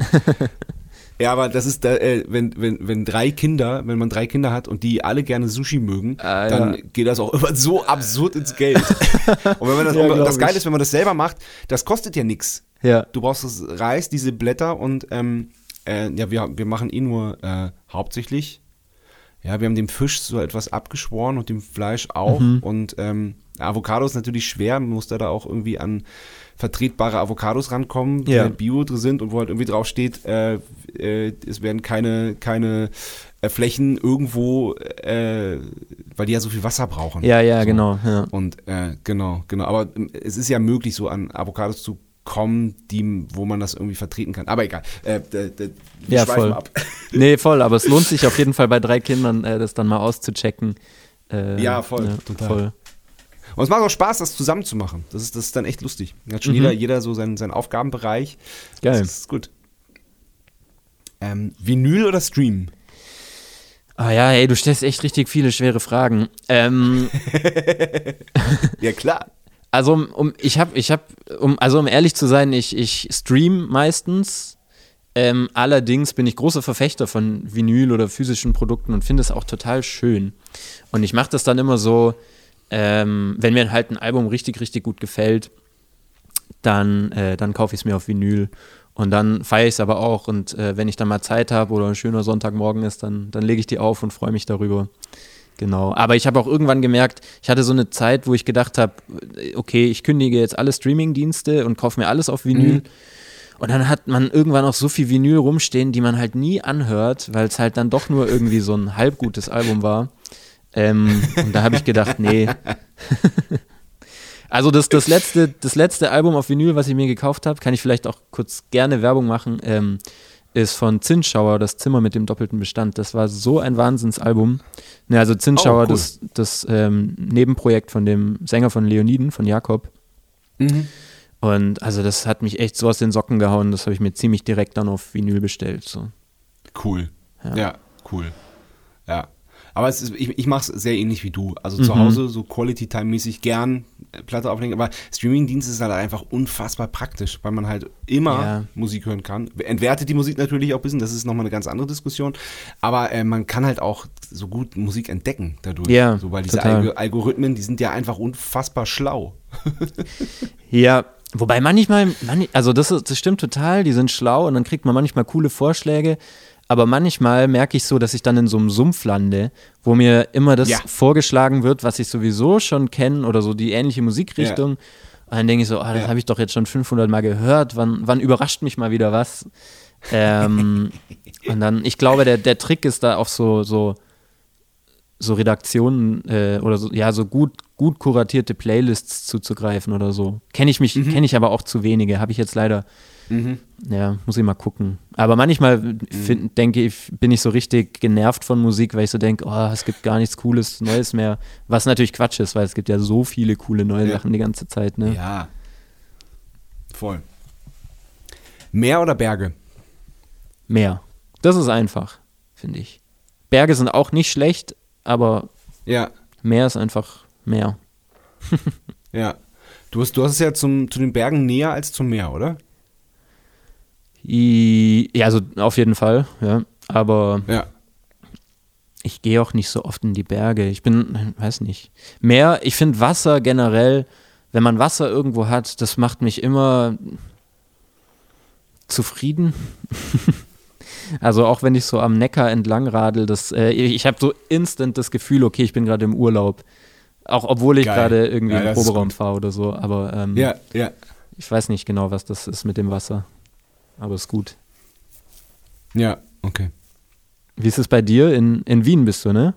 Ja, aber das ist, äh, wenn, wenn, wenn drei Kinder, wenn man drei Kinder hat und die alle gerne Sushi mögen, Ah, dann ja. geht das auch immer so absurd ins Geld. und wenn man das, Ja, glaub das Geile ist, wenn man das selber macht, das kostet ja nichts. Ja. Du brauchst das Reis, diese Blätter und ähm, äh, ja, wir, wir machen eh nur äh, hauptsächlich. Ja, wir haben dem Fisch so etwas abgeschworen und dem Fleisch auch. Mhm. Und ähm, Avocado ist natürlich schwer, man muss da, da auch irgendwie an vertretbare Avocados rankommen, die Ja. halt Bio drin sind und wo halt irgendwie drauf steht, äh, äh, es werden keine, keine äh, Flächen irgendwo, äh, weil die ja so viel Wasser brauchen. Ja, ja, so. genau. Ja. Und äh, genau, genau. Aber ähm, es ist ja möglich, so an Avocados zu kommen, die, wo man das irgendwie vertreten kann. Aber egal. Äh, Ja, voll. ab. Nee, voll, aber es lohnt sich auf jeden Fall bei drei Kindern, äh, das dann mal auszuchecken. Ja, voll, total. Voll. Und es macht auch Spaß, das zusammen zu machen. Das ist, das ist dann echt lustig. Hat schon Mhm. jeder, jeder so seinen, seinen Aufgabenbereich. Geil. Das ist gut. Ähm, Vinyl oder Stream? Ah ja, hey, du stellst echt richtig viele schwere Fragen. Ähm, ja, klar. Also um, um ich habe, ich habe, um, also um ehrlich zu sein, ich, ich stream meistens. Ähm, allerdings bin ich großer Verfechter von Vinyl oder physischen Produkten und finde es auch total schön. Und ich mache das dann immer so, ähm, wenn mir halt ein Album richtig, richtig gut gefällt, dann, äh, dann kaufe ich es mir auf Vinyl. Und dann feiere ich es aber auch. Und äh, wenn ich dann mal Zeit habe oder ein schöner Sonntagmorgen ist, dann, dann lege ich die auf und freue mich darüber. Genau. Aber ich habe auch irgendwann gemerkt, ich hatte so eine Zeit, wo ich gedacht habe, okay, ich kündige jetzt alle Streaming-Dienste und kaufe mir alles auf Vinyl. Mhm. Und dann hat man irgendwann auch so viel Vinyl rumstehen, die man halt nie anhört, weil es halt dann doch nur irgendwie so ein halbgutes Album war. Ähm, und da habe ich gedacht, nee. also das, das, letzte, das letzte Album auf Vinyl, was ich mir gekauft habe, kann ich vielleicht auch kurz gerne Werbung machen, ähm, ist von Zinsschauer, das Zimmer mit dem doppelten Bestand. Das war so ein Wahnsinnsalbum. Ne, also Zinsschauer, oh, cool. das, das ähm, Nebenprojekt von dem Sänger von Leoniden, von Jakob. Mhm. Und also das hat mich echt so aus den Socken gehauen, das habe ich mir ziemlich direkt dann auf Vinyl bestellt. So. Cool. Ja. ja, cool. Ja. Aber ist, ich, ich mache es sehr ähnlich wie du. Also mhm. zu Hause so Quality-Time-mäßig gern Platte auflegen. Aber Streaming-Dienst ist halt einfach unfassbar praktisch, weil man halt immer ja. Musik hören kann. Entwertet die Musik natürlich auch ein bisschen, das ist nochmal eine ganz andere Diskussion. Aber äh, man kann halt auch so gut Musik entdecken dadurch. Ja, so, weil diese Alg Algorithmen, die sind ja einfach unfassbar schlau. ja, Wobei manchmal, also das, das stimmt total, die sind schlau und dann kriegt man manchmal coole Vorschläge. Aber manchmal merke ich so, dass ich dann in so einem Sumpf lande, wo mir immer das ja. vorgeschlagen wird, was ich sowieso schon kenne oder so die ähnliche Musikrichtung. Ja. Und dann denke ich so, oh, das ja. habe ich doch jetzt schon 500 Mal gehört. Wann, wann überrascht mich mal wieder was? Ähm, und dann, ich glaube, der, der Trick ist da auf so, so, so Redaktionen äh, oder so, ja, so gut, gut kuratierte Playlists zuzugreifen oder so. Kenne ich mich, mhm. kenne ich aber auch zu wenige. Habe ich jetzt leider Mhm. Ja, muss ich mal gucken. Aber manchmal mhm. denke ich, bin ich so richtig genervt von Musik, weil ich so denke, oh, es gibt gar nichts Cooles, Neues mehr. Was natürlich Quatsch ist, weil es gibt ja so viele coole neue ja. Sachen die ganze Zeit, ne? Ja. Voll. Meer oder Berge? Meer. Das ist einfach, finde ich. Berge sind auch nicht schlecht, aber ja. Meer ist einfach Meer. ja. Du hast, du hast es ja zum, zu den Bergen näher als zum Meer, oder? Ja, also auf jeden Fall, ja. Aber ja. ich gehe auch nicht so oft in die Berge. Ich bin, weiß nicht. Mehr, ich finde Wasser generell, wenn man Wasser irgendwo hat, das macht mich immer zufrieden. also auch wenn ich so am Neckar entlang radel, das, äh, ich habe so instant das Gefühl, okay, ich bin gerade im Urlaub. Auch obwohl ich gerade irgendwie ja, im Proberaum fahre oder so. Aber ähm, ja, ja. ich weiß nicht genau, was das ist mit dem Wasser aber ist gut. Ja, okay. Wie ist es bei dir? In, in Wien bist du, ne?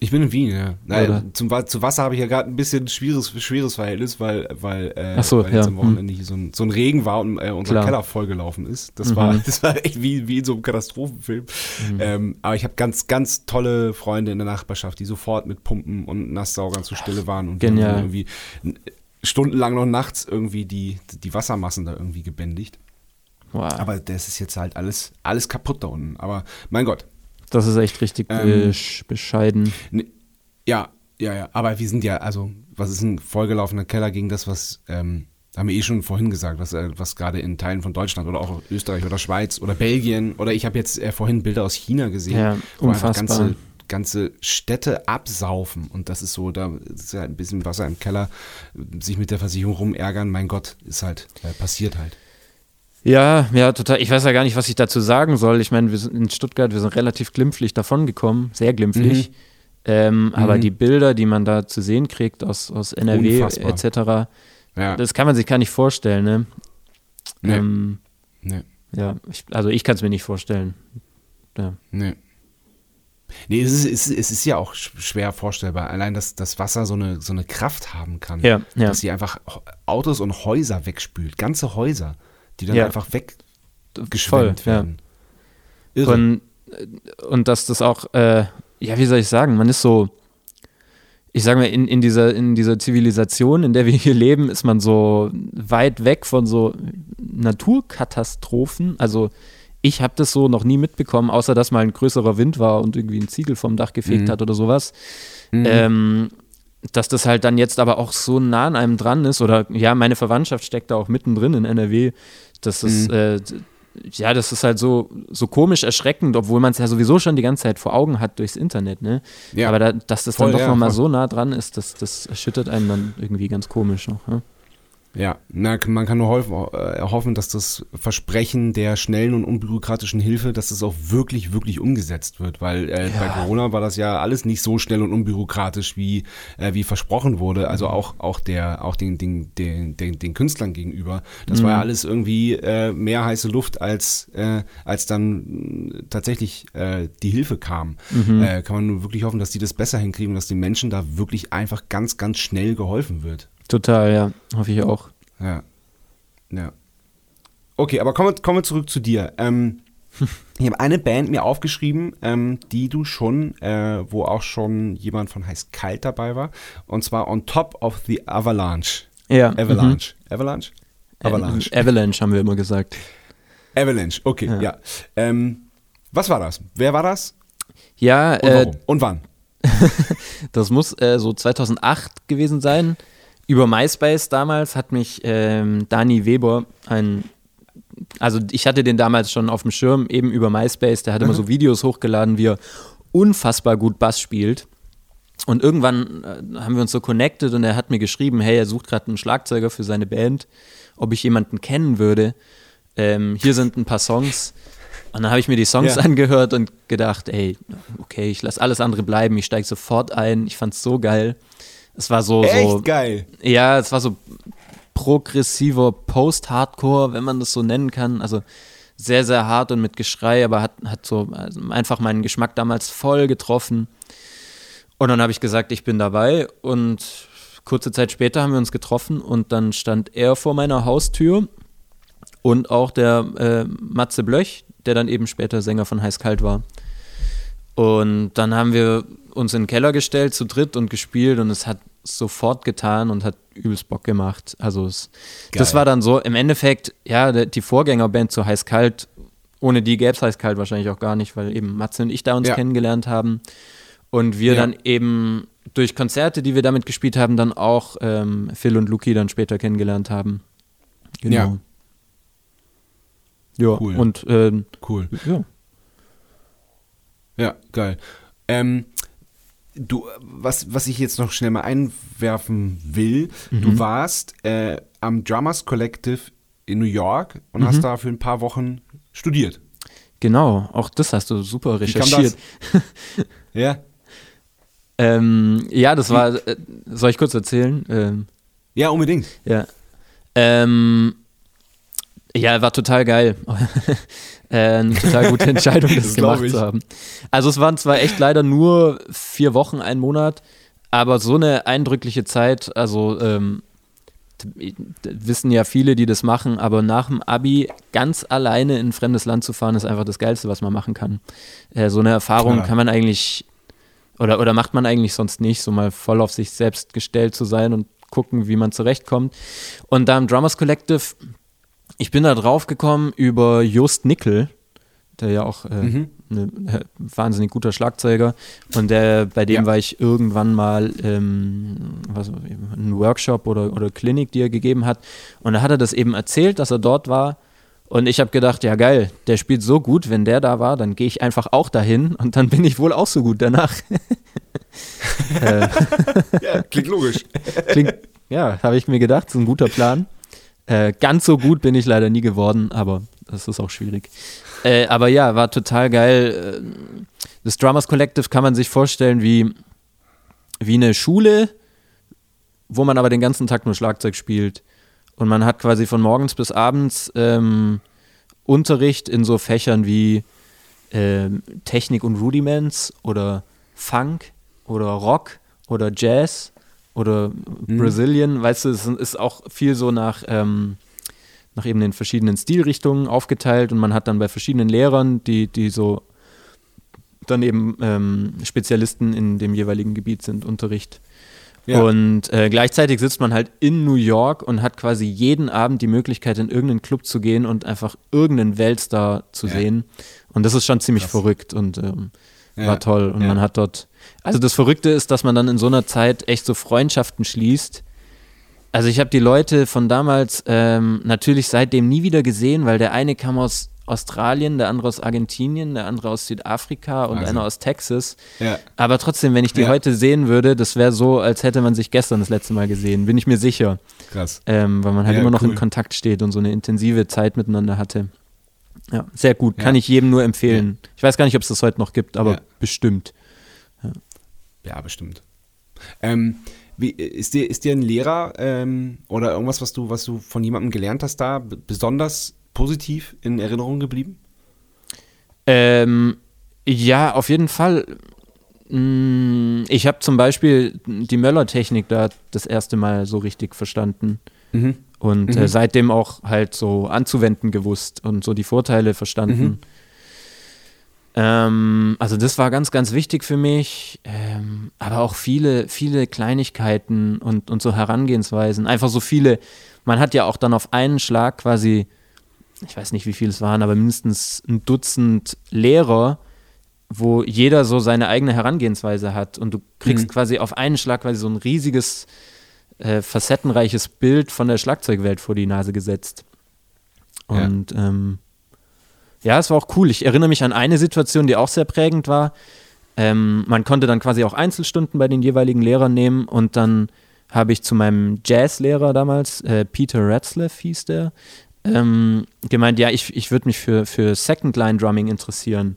Ich bin in Wien, ja. Nein, zum, zu Wasser habe ich ja gerade ein bisschen schweres, schweres Verhältnis, weil, weil, äh, so, weil ja. jetzt am Wochenende hier so ein, so ein Regen war und äh, unser Klar. Keller vollgelaufen ist. Das, mhm. war, das war echt wie, wie in so einem Katastrophenfilm. Mhm. Ähm, aber ich habe ganz, ganz tolle Freunde in der Nachbarschaft, die sofort mit Pumpen und Nasssaugern zur Stelle waren und irgendwie stundenlang noch nachts irgendwie die, die Wassermassen da irgendwie gebändigt. Wow. Aber das ist jetzt halt alles, alles kaputt da unten. Aber mein Gott. Das ist echt richtig ähm, bescheiden. Ne, ja, ja, ja. Aber wir sind ja, also, was ist ein vollgelaufener Keller gegen das, was, ähm, haben wir eh schon vorhin gesagt, was, äh, was gerade in Teilen von Deutschland oder auch Österreich oder Schweiz oder Belgien oder ich habe jetzt äh, vorhin Bilder aus China gesehen, ja, wo einfach ganze, ganze Städte absaufen und das ist so, da ist ja ein bisschen Wasser im Keller, sich mit der Versicherung rumärgern, mein Gott, ist halt, äh, passiert halt. Ja, ja, total. Ich weiß ja gar nicht, was ich dazu sagen soll. Ich meine, wir sind in Stuttgart, wir sind relativ glimpflich davongekommen, sehr glimpflich. Mhm. Ähm, mhm. Aber die Bilder, die man da zu sehen kriegt aus, aus NRW etc., ja. das kann man sich gar nicht vorstellen, ne? Nee. Ähm, nee. Ja, ich, also ich kann es mir nicht vorstellen. Ja. Nee. Nee, es ist, es, ist, es ist ja auch schwer vorstellbar. Allein, dass das Wasser so eine, so eine Kraft haben kann. Ja, ja. Dass sie einfach Autos und Häuser wegspült. Ganze Häuser die dann ja. einfach weggeschwemmt werden. Ja. Irre. Und, und dass das auch, äh, ja, wie soll ich sagen, man ist so, ich sage mal, in, in, dieser, in dieser Zivilisation, in der wir hier leben, ist man so weit weg von so Naturkatastrophen. Also ich habe das so noch nie mitbekommen, außer dass mal ein größerer Wind war und irgendwie ein Ziegel vom Dach gefegt Mhm. hat oder sowas. Mhm. Ähm, dass das halt dann jetzt aber auch so nah an einem dran ist oder ja, meine Verwandtschaft steckt da auch mittendrin in NRW. Das ist, Mhm. äh, ja, das ist halt so, so komisch erschreckend, obwohl man es ja sowieso schon die ganze Zeit vor Augen hat durchs Internet, ne? Ja. Aber da, dass das Voll, dann doch ja, nochmal so nah dran ist, das, das erschüttert einen dann irgendwie ganz komisch noch. Ne? Ja, na, man kann nur hoffen, äh, hoffen, dass das Versprechen der schnellen und unbürokratischen Hilfe, dass das auch wirklich, wirklich umgesetzt wird, weil äh, bei Corona war das ja alles nicht so schnell und unbürokratisch, wie, äh, wie versprochen wurde. Also auch, auch der, auch den, den, den, den, den Künstlern gegenüber. Das war ja alles irgendwie äh, mehr heiße Luft, als, äh, als dann mh, tatsächlich äh, die Hilfe kam. Äh, kann man nur wirklich hoffen, dass die das besser hinkriegen und dass den Menschen da wirklich einfach ganz, ganz schnell geholfen wird. Total, ja, hoffe ich auch. Ja. Ja. Okay, aber kommen wir, kommen wir zurück zu dir. Ähm, ich habe eine Band mir aufgeschrieben, ähm, die du schon, äh, wo auch schon jemand von Heiß Kalt dabei war. Und zwar On Top of the Avalanche. Ja, Avalanche. Avalanche? Mhm. Avalanche. Äh, Avalanche haben wir immer gesagt. Avalanche, okay, ja. Ja. Ähm, was war das? Wer war das? Ja, Und äh? Und wann? Das muss äh, so 2008 gewesen sein. Über MySpace damals hat mich ähm, Dani Weber, ein, also ich hatte den damals schon auf dem Schirm, eben über MySpace, der hat immer so Videos hochgeladen, wie er unfassbar gut Bass spielt. Und irgendwann äh, haben wir uns so connected und er hat mir geschrieben, hey, er sucht gerade einen Schlagzeuger für seine Band, ob ich jemanden kennen würde. Ähm, hier sind ein paar Songs. Und dann habe ich mir die Songs Ja. angehört und gedacht, ey, okay, ich lasse alles andere bleiben, ich steige sofort ein. Ich fand es so geil. Es war so, so Echt geil. ja, es war so progressiver Post-Hardcore, wenn man das so nennen kann. Also sehr, sehr hart und mit Geschrei, aber hat, hat so also einfach meinen Geschmack damals voll getroffen. Und dann habe ich gesagt, ich bin dabei. Und kurze Zeit später haben wir uns getroffen und dann stand er vor meiner Haustür und auch der äh, Matze Blöch, der dann eben später Sänger von Heiß Kalt war. Und dann haben wir uns in den Keller gestellt zu dritt und gespielt und es hat sofort getan und hat übelst Bock gemacht. Also es, das war dann so, im Endeffekt, ja, die Vorgängerband zu Heiß Kalt, ohne die gäbe es Heiß Kalt wahrscheinlich auch gar nicht, weil eben Matze und ich da uns Ja. kennengelernt haben. Und wir Ja. dann eben durch Konzerte, die wir damit gespielt haben, dann auch ähm, Phil und Luki dann später kennengelernt haben. Genau. Ja. Ja, Cool. und ähm, Cool. ja. Ja, geil. Ähm, du, was, was ich jetzt noch schnell mal einwerfen will, du warst äh, am Drummers Collective in New York und hast da für ein paar Wochen studiert. Genau, auch das hast du super recherchiert. Ja? Ähm, ja, das war, äh, soll ich kurz erzählen? Ähm, Ja, unbedingt. ja. Ähm, ja, war total geil. äh, eine total gute Entscheidung, das, Das gemacht zu haben. Also es waren zwar echt leider nur vier Wochen, ein Monat, aber so eine eindrückliche Zeit, also ähm, wissen ja viele, die das machen, aber nach dem Abi ganz alleine in ein fremdes Land zu fahren, ist einfach das Geilste, was man machen kann. Äh, so eine Erfahrung Klar. kann man eigentlich oder, oder macht man eigentlich sonst nicht, so mal voll auf sich selbst gestellt zu sein und gucken, wie man zurechtkommt. Und da im Drummers Collective, ich bin da drauf gekommen über Just Nickel, der ja auch äh, Mhm. ne, äh, wahnsinnig guter Schlagzeuger. Und der, bei dem Ja. war ich irgendwann mal ähm, was, ein Workshop oder, oder Klinik, die er gegeben hat. Und da hat er das eben erzählt, dass er dort war. Und ich habe gedacht, ja geil, der spielt so gut, wenn der da war, dann gehe ich einfach auch dahin und dann bin ich wohl auch so gut danach. Ja, klingt logisch. Klingt, ja, habe ich mir gedacht, ist ein guter Plan. Äh, ganz so gut bin ich leider nie geworden, aber das ist auch schwierig. Äh, aber ja, war total geil. Äh, Das Drummers Collective kann man sich vorstellen wie, wie eine Schule, wo man aber den ganzen Tag nur Schlagzeug spielt. Und man hat quasi von morgens bis abends ähm, Unterricht in so Fächern wie ähm, Technik und Rudiments oder Funk oder Rock oder Jazz oder Brazilian, weißt du, es ist auch viel so nach, ähm, nach eben den verschiedenen Stilrichtungen aufgeteilt und man hat dann bei verschiedenen Lehrern, die, die so dann eben ähm, Spezialisten in dem jeweiligen Gebiet sind, Unterricht. Ja. Und äh, gleichzeitig sitzt man halt in New York und hat quasi jeden Abend die Möglichkeit, in irgendeinen Club zu gehen und einfach irgendeinen Weltstar zu Ja. sehen. Und das ist schon ziemlich Krass. verrückt und ähm, Ja. war toll. Und man hat dort. Also das Verrückte ist, dass man dann in so einer Zeit echt so Freundschaften schließt. Also ich habe die Leute von damals ähm, natürlich seitdem nie wieder gesehen, weil der eine kam aus Australien, der andere aus Argentinien, der andere aus Südafrika und Wahnsinn. einer aus Texas. Ja. Aber trotzdem, wenn ich die Ja. heute sehen würde, das wäre so, als hätte man sich gestern das letzte Mal gesehen, bin ich mir sicher. Krass. Ähm, weil man halt Ja, immer noch cool. in Kontakt steht und so eine intensive Zeit miteinander hatte. Ja, sehr gut. Kann ich jedem nur empfehlen. Ich weiß gar nicht, ob es das heute noch gibt, aber bestimmt. Ja, bestimmt. Ähm, wie, ist, dir, ist dir ein Lehrer ähm, oder irgendwas, was du, was du von jemandem gelernt hast, da besonders positiv in Erinnerung geblieben? Ähm, ja, auf jeden Fall. Mm, Ich habe zum Beispiel die Möller-Technik da das erste Mal so richtig verstanden Mhm. und Mhm. äh, seitdem auch halt so anzuwenden gewusst und so die Vorteile verstanden. Mhm. Ähm, also das war ganz, ganz wichtig für mich, ähm, aber auch viele, viele Kleinigkeiten und, und so Herangehensweisen. Einfach so viele, man hat ja auch dann auf einen Schlag quasi, ich weiß nicht, wie viele es waren, aber mindestens ein Dutzend Lehrer, wo jeder so seine eigene Herangehensweise hat und du kriegst Mhm. quasi auf einen Schlag quasi so ein riesiges, äh, facettenreiches Bild von der Schlagzeugwelt vor die Nase gesetzt. Ja. Und ähm, ja, es war auch cool. Ich erinnere mich an eine Situation, die auch sehr prägend war. Ähm, man konnte dann quasi auch Einzelstunden bei den jeweiligen Lehrern nehmen und dann habe ich zu meinem Jazzlehrer damals, äh, Peter Ratzlaff hieß der, ähm, gemeint, ja, ich, ich würde mich für, für Second Line Drumming interessieren.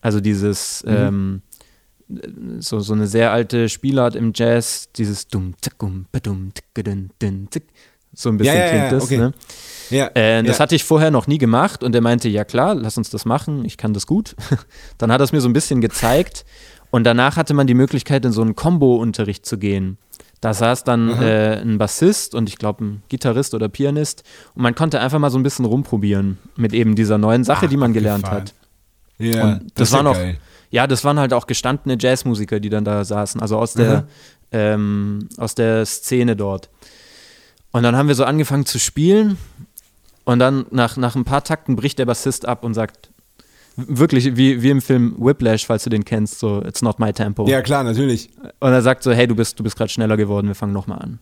Also dieses, ähm, so, so eine sehr alte Spielart im Jazz, dieses dumm, tick, um, badum, tick, dun, dun, tick. So ein bisschen Ja, ja, klingt ja, das, okay. ne? Ja. Äh, das ja. hatte ich vorher noch nie gemacht und er meinte, ja klar, lass uns das machen, ich kann das gut. Dann hat er es mir so ein bisschen gezeigt und danach hatte man die Möglichkeit, in so einen Combo-Unterricht zu gehen. Da saß dann äh, ein Bassist und ich glaube ein Gitarrist oder Pianist und man konnte einfach mal so ein bisschen rumprobieren mit eben dieser neuen Sache, Ach, die man gelernt abgefahren. hat. ja, und das ja waren auch- geil. Ja, das waren halt auch gestandene Jazzmusiker, die dann da saßen, also aus der, ähm, aus der Szene dort. Und dann haben wir so angefangen zu spielen und dann nach, nach ein paar Takten bricht der Bassist ab und sagt, wirklich wie, wie im Film Whiplash, falls du den kennst, so, it's not my tempo. Ja, klar, natürlich. Und er sagt so, hey, du bist, du bist gerade schneller geworden, wir fangen nochmal an.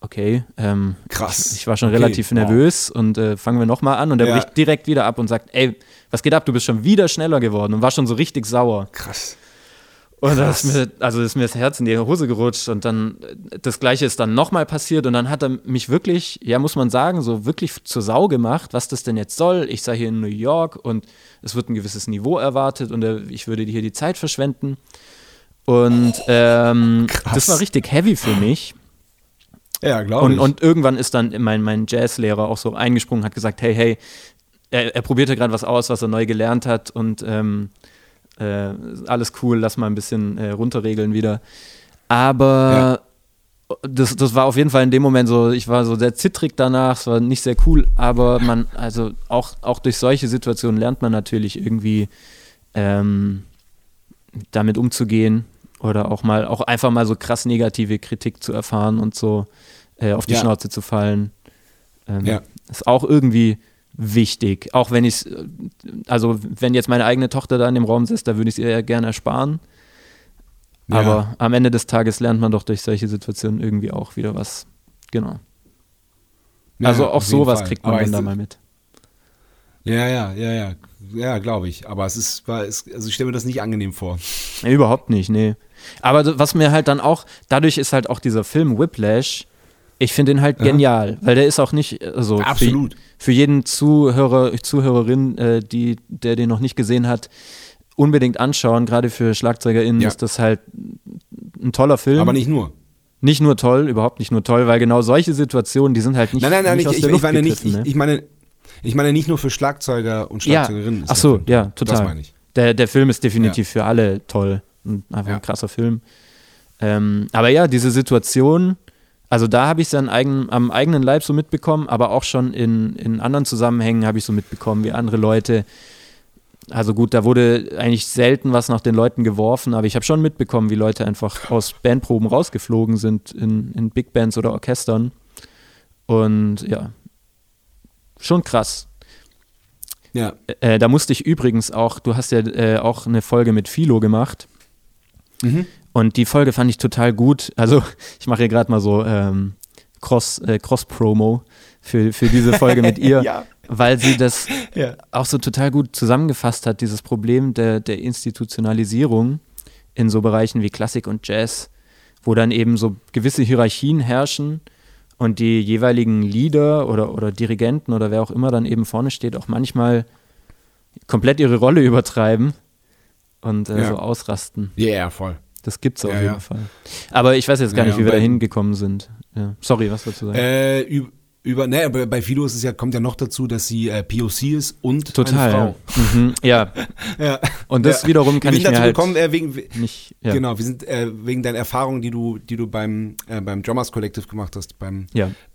Okay, ähm, Krass. ich war schon Okay, relativ wow. nervös und äh, fangen wir nochmal an und er Ja. bricht direkt wieder ab und sagt, ey, was geht ab, du bist schon wieder schneller geworden und war schon so richtig sauer. Krass. Und da ist mir, also ist mir das Herz in die Hose gerutscht und dann das gleiche ist dann nochmal passiert und dann hat er mich wirklich, ja muss man sagen, so wirklich zur Sau gemacht, was das denn jetzt soll. Ich sei hier in New York und es wird ein gewisses Niveau erwartet und ich würde hier die Zeit verschwenden. Und ähm, das war richtig heavy für mich. Ja, glaube Und, ich. und irgendwann ist dann mein, mein Jazzlehrer auch so eingesprungen, hat gesagt, hey, hey, er, er probierte gerade was aus, was er neu gelernt hat und ähm, äh, alles cool, lass mal ein bisschen äh, runterregeln wieder. Aber das, das war auf jeden Fall in dem Moment so, ich war so sehr zittrig danach, es war nicht sehr cool, aber man, also auch, auch durch solche Situationen lernt man natürlich irgendwie ähm, damit umzugehen oder auch mal, auch einfach mal so krass negative Kritik zu erfahren und so äh, auf die Ja. Schnauze zu fallen. Ähm, Ja. Ist auch irgendwie wichtig. Auch wenn ich also wenn jetzt meine eigene Tochter da in dem Raum sitzt, da würde ich es ihr ja gerne ersparen. Ja. Aber am Ende des Tages lernt man doch durch solche Situationen irgendwie auch wieder was. Genau. Ja, also ja, auch sowas Fall. kriegt man Aber dann da mal mit. Ja, ja, ja, ja. Ja, glaube ich. Aber es ist, also ich stelle mir das nicht angenehm vor. Überhaupt nicht, nee. Aber was mir halt dann auch, dadurch ist halt auch dieser Film Whiplash, ich finde ihn halt Ja. genial, weil der ist auch nicht, also Absolut. Für, für jeden Zuhörer, Zuhörerin, äh, die, der den noch nicht gesehen hat, unbedingt anschauen. Gerade für SchlagzeugerInnen Ja. ist das halt ein toller Film. Aber nicht nur. Nicht nur toll, überhaupt nicht nur toll, weil genau solche Situationen, die sind halt nicht Nein, nein, nein, nicht ich, aus ich, der ich Luft meine nicht, ich, ne? ich meine, ich meine nicht nur für Schlagzeuger und Ja. Schlagzeugerinnen. ist Ach so, ja, total. Das meine ich. Der, der Film ist definitiv für alle toll. Einfach Ja. ein krasser Film. Ähm, aber ja, diese Situation, also da habe ich es eigen, am eigenen Leib so mitbekommen, aber auch schon in, in anderen Zusammenhängen habe ich so mitbekommen, wie andere Leute also gut, da wurde eigentlich selten was nach den Leuten geworfen, aber ich habe schon mitbekommen, wie Leute einfach aus Bandproben rausgeflogen sind in, in Big Bands oder Orchestern. Und ja, schon krass. Ja. Äh, da musste ich übrigens auch, du hast ja äh, auch eine Folge mit Philo gemacht. Mhm. Und die Folge fand ich total gut. Also, ich mache hier gerade mal so ähm, Cross, äh, Cross-Promo für, für diese Folge mit ihr, Ja. weil sie das Ja. auch so total gut zusammengefasst hat, dieses Problem der, der Institutionalisierung in so Bereichen wie Klassik und Jazz, wo dann eben so gewisse Hierarchien herrschen und die jeweiligen Leader oder, oder Dirigenten oder wer auch immer dann eben vorne steht, auch manchmal komplett ihre Rolle übertreiben und äh, Ja. so ausrasten. Ja, ja, voll. Das gibt's auf Ja, jeden ja. Fall. Aber ich weiß jetzt gar Ja, nicht, wie wir da hingekommen sind. Sorry, was du sagen? Äh, über, ne, bei Fido ist es ja, kommt ja noch dazu, dass sie äh, POC ist und Total. eine Ja. Mhm, ja. Frau. Ja. Und das wiederum kann wir ich mir dazu halt gekommen, äh, wegen, nicht. Ja. genau, wir sind äh, wegen deiner Erfahrungen, die du, die du beim, äh, beim Drummers Collective gemacht hast, beim,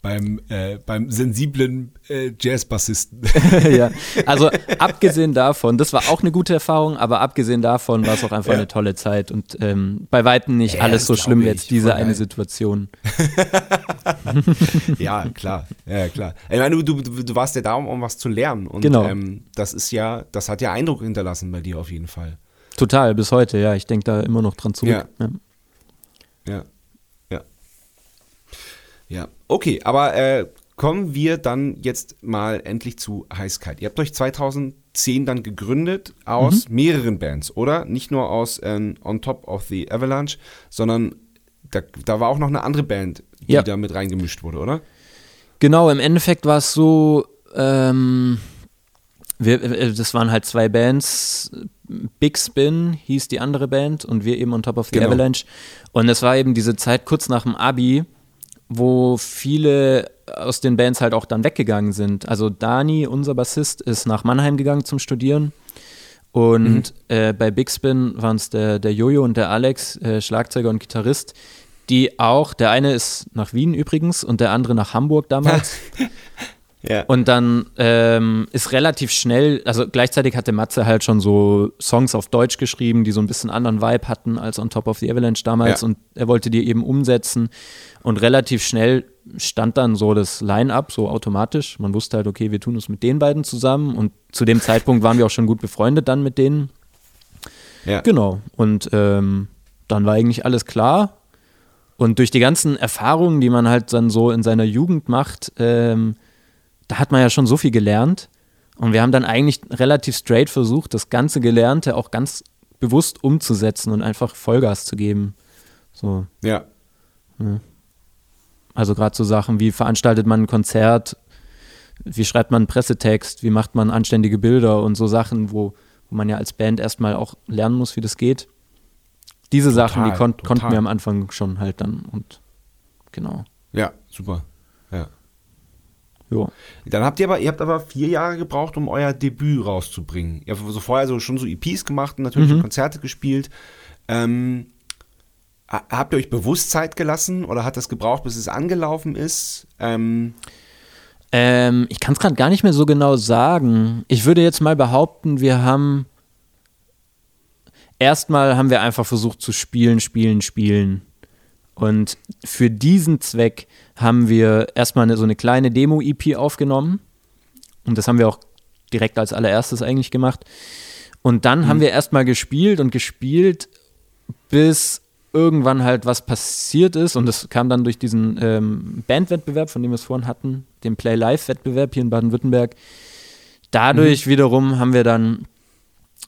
beim, äh, beim sensiblen äh, Jazzbassisten. ja. Also abgesehen davon, das war auch eine gute Erfahrung, aber abgesehen davon war es auch einfach Ja. eine tolle Zeit und ähm, bei weitem nicht Ja, alles so schlimm wie jetzt diese eine. Situation. ja, klar. Ja, klar. Ich meine, du, du, du warst ja da, um, um was zu lernen. Und Genau. ähm, das ist ja, das hat ja Eindruck hinterlassen bei dir auf jeden Fall. Total, bis heute, ja. Ich denke da immer noch dran zurück. Ja. Ja. Ja. Ja. Ja. Okay, aber äh, kommen wir dann jetzt mal endlich zu Heißkalt. Ihr habt euch 2010 dann gegründet aus Mhm. mehreren Bands, oder? Nicht nur aus ähm, On Top of the Avalanche, sondern da, da war auch noch eine andere Band, die Ja. da mit reingemischt wurde, oder? Genau, im Endeffekt war es so, ähm, wir, äh, das waren halt zwei Bands. Big Spin hieß die andere Band und wir eben on top of the Genau. Avalanche. Und es war eben diese Zeit kurz nach dem Abi, wo viele aus den Bands halt auch dann weggegangen sind. Also Dani, unser Bassist, ist nach Mannheim gegangen zum Studieren. Und äh, bei Big Spin waren es der, der Jojo und der Alex, äh, Schlagzeuger und Gitarrist, die auch, der eine ist nach Wien übrigens und der andere nach Hamburg damals. Ja. Und dann ähm, ist relativ schnell, also gleichzeitig hatte Matze halt schon so Songs auf Deutsch geschrieben, die so ein bisschen anderen Vibe hatten als On Top of the Avalanche damals. Ja. Und er wollte die eben umsetzen. Und relativ schnell stand dann so das Line-up, so automatisch. Man wusste halt, okay, wir tun es mit den beiden zusammen. Und zu dem Zeitpunkt waren wir auch schon gut befreundet dann mit denen. ja. Genau. Und ähm, dann war eigentlich alles klar. Und durch die ganzen Erfahrungen, die man halt dann so in seiner Jugend macht, ähm, da hat man ja schon so viel gelernt. Und wir haben dann eigentlich relativ straight versucht, das ganze Gelernte auch ganz bewusst umzusetzen und einfach Vollgas zu geben. So, ja. also gerade so Sachen wie veranstaltet man ein Konzert, wie schreibt man einen Pressetext, wie macht man anständige Bilder und so Sachen, wo, wo man ja als Band erstmal auch lernen muss, wie das geht. Diese Sachen, die kon total. konnten wir am Anfang schon halt dann und genau. Ja, super. Ja. Jo. Dann habt ihr aber, ihr habt aber vier Jahre gebraucht, um euer Debüt rauszubringen. Ihr habt so vorher so schon so EPs gemacht und natürlich Mhm. Konzerte gespielt. Ähm, ha- habt ihr euch bewusst Zeit gelassen oder hat das gebraucht, bis es angelaufen ist? Ähm, Ähm, ich kann es gerade gar nicht mehr so genau sagen. Ich würde jetzt mal behaupten, wir haben erstmal haben wir einfach versucht zu spielen, spielen, spielen. Und für diesen Zweck haben wir erstmal eine, so eine kleine Demo-EP aufgenommen. Und das haben wir auch direkt als allererstes eigentlich gemacht. Und dann haben wir erstmal gespielt und gespielt, bis irgendwann halt was passiert ist. Und das kam dann durch diesen ähm, Bandwettbewerb, von dem wir es vorhin hatten, den Play-Live-Wettbewerb hier in Baden-Württemberg. Dadurch wiederum haben wir dann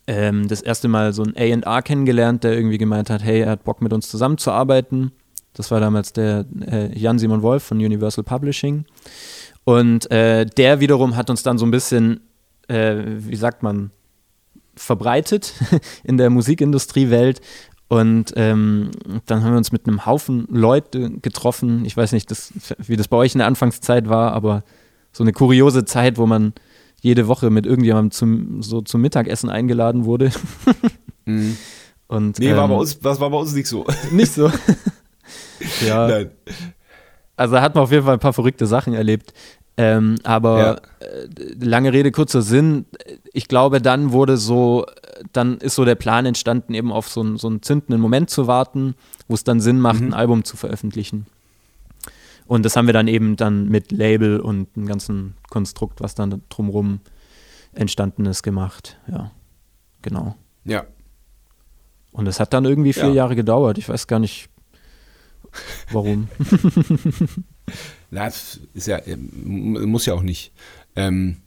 ähm, das erste Mal so ein A&R kennengelernt, der irgendwie gemeint hat, hey, er hat Bock mit uns zusammenzuarbeiten. Das war damals der äh, Jan-Simon Wolf von Universal Publishing. Und äh, der wiederum hat uns dann so ein bisschen, äh, wie sagt man, verbreitet in der Musikindustriewelt. Und ähm, dann haben wir uns mit einem Haufen Leute getroffen. Ich weiß nicht, das, wie das bei euch in der Anfangszeit war, aber so eine kuriose Zeit, wo man jede Woche mit irgendjemandem zum, so zum Mittagessen eingeladen wurde. mh. Und, nee, war ähm, bei uns, das war bei uns nicht so. nicht so. ja, Nein. also da hat man auf jeden Fall ein paar verrückte Sachen erlebt. Ähm, aber ja. äh, lange Rede, kurzer Sinn. Ich glaube, dann wurde so, dann ist so der Plan entstanden, eben auf so, einen, so einen zündenden Moment zu warten, wo es dann Sinn macht, mhm. ein Album zu veröffentlichen. Und das haben wir dann eben dann mit Label und einem ganzen Konstrukt, was dann drumherum entstanden ist, gemacht. Ja, genau. Ja. Und es hat dann irgendwie vier ja. Jahre gedauert. Ich weiß gar nicht, warum. Na, das ist ja, ähm, muss ja auch nicht. Ähm,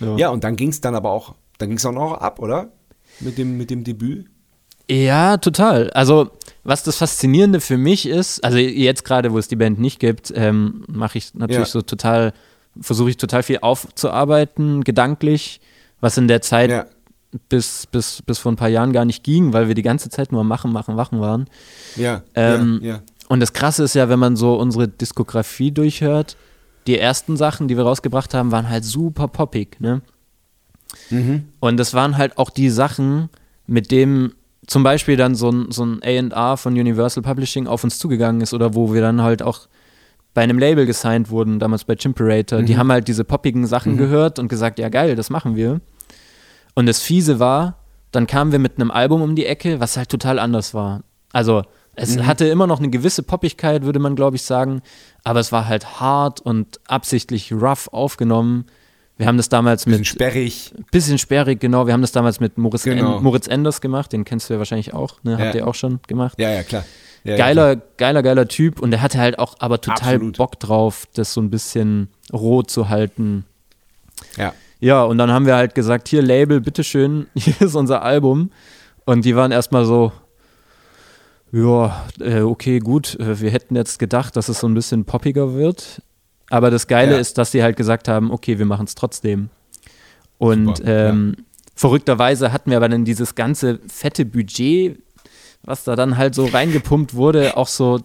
ja. ja. und dann ging es dann aber auch, dann ging es auch noch ab, oder? Mit dem, mit dem Debüt? Ja, total. Also, was das Faszinierende für mich ist, also jetzt gerade, wo es die Band nicht gibt, ähm, mache ich natürlich ja. so total, versuche ich total viel aufzuarbeiten, gedanklich, was in der Zeit ja. Bis, bis, bis vor ein paar Jahren gar nicht ging, weil wir die ganze Zeit nur machen, machen, machen waren. Ja. Ähm, ja, ja. Und das Krasse ist ja, wenn man so unsere Diskografie durchhört, die ersten Sachen, die wir rausgebracht haben, waren halt super poppig, ne? Mhm. Und das waren halt auch die Sachen, mit denen zum Beispiel dann so ein, so ein A&R von Universal Publishing auf uns zugegangen ist oder wo wir dann halt auch bei einem Label gesigned wurden, damals bei Chimperator. Mhm. Die haben halt diese poppigen Sachen mhm. gehört und gesagt, ja geil, das machen wir. Und das Fiese war, dann kamen wir mit einem Album um die Ecke, was halt total anders war. Also es mhm. hatte immer noch eine gewisse Poppigkeit, würde man, glaube ich, sagen, aber es war halt hart und absichtlich rough aufgenommen. Wir haben das damals bisschen mit. Sperrig. Bisschen sperrig, genau. Wir haben das damals mit Moritz, genau. en, Moritz Enders gemacht, den kennst du ja wahrscheinlich auch, ne? Habt ja. ihr auch schon gemacht? Ja, ja, klar. Ja, geiler, ja, klar. geiler, geiler Typ und der hatte halt auch aber total Absolut. Bock drauf, das so ein bisschen roh zu halten. Ja. Ja, und dann haben wir halt gesagt, hier Label, bitteschön, hier ist unser Album. Und die waren erstmal so, ja, äh, okay, gut. Äh, wir hätten jetzt gedacht, dass es so ein bisschen poppiger wird. Aber das Geile ja. ist, dass sie halt gesagt haben, okay, wir machen es trotzdem. Und Super, ähm, ja. verrückterweise hatten wir aber dann dieses ganze fette Budget, was da dann halt so reingepumpt wurde, auch so,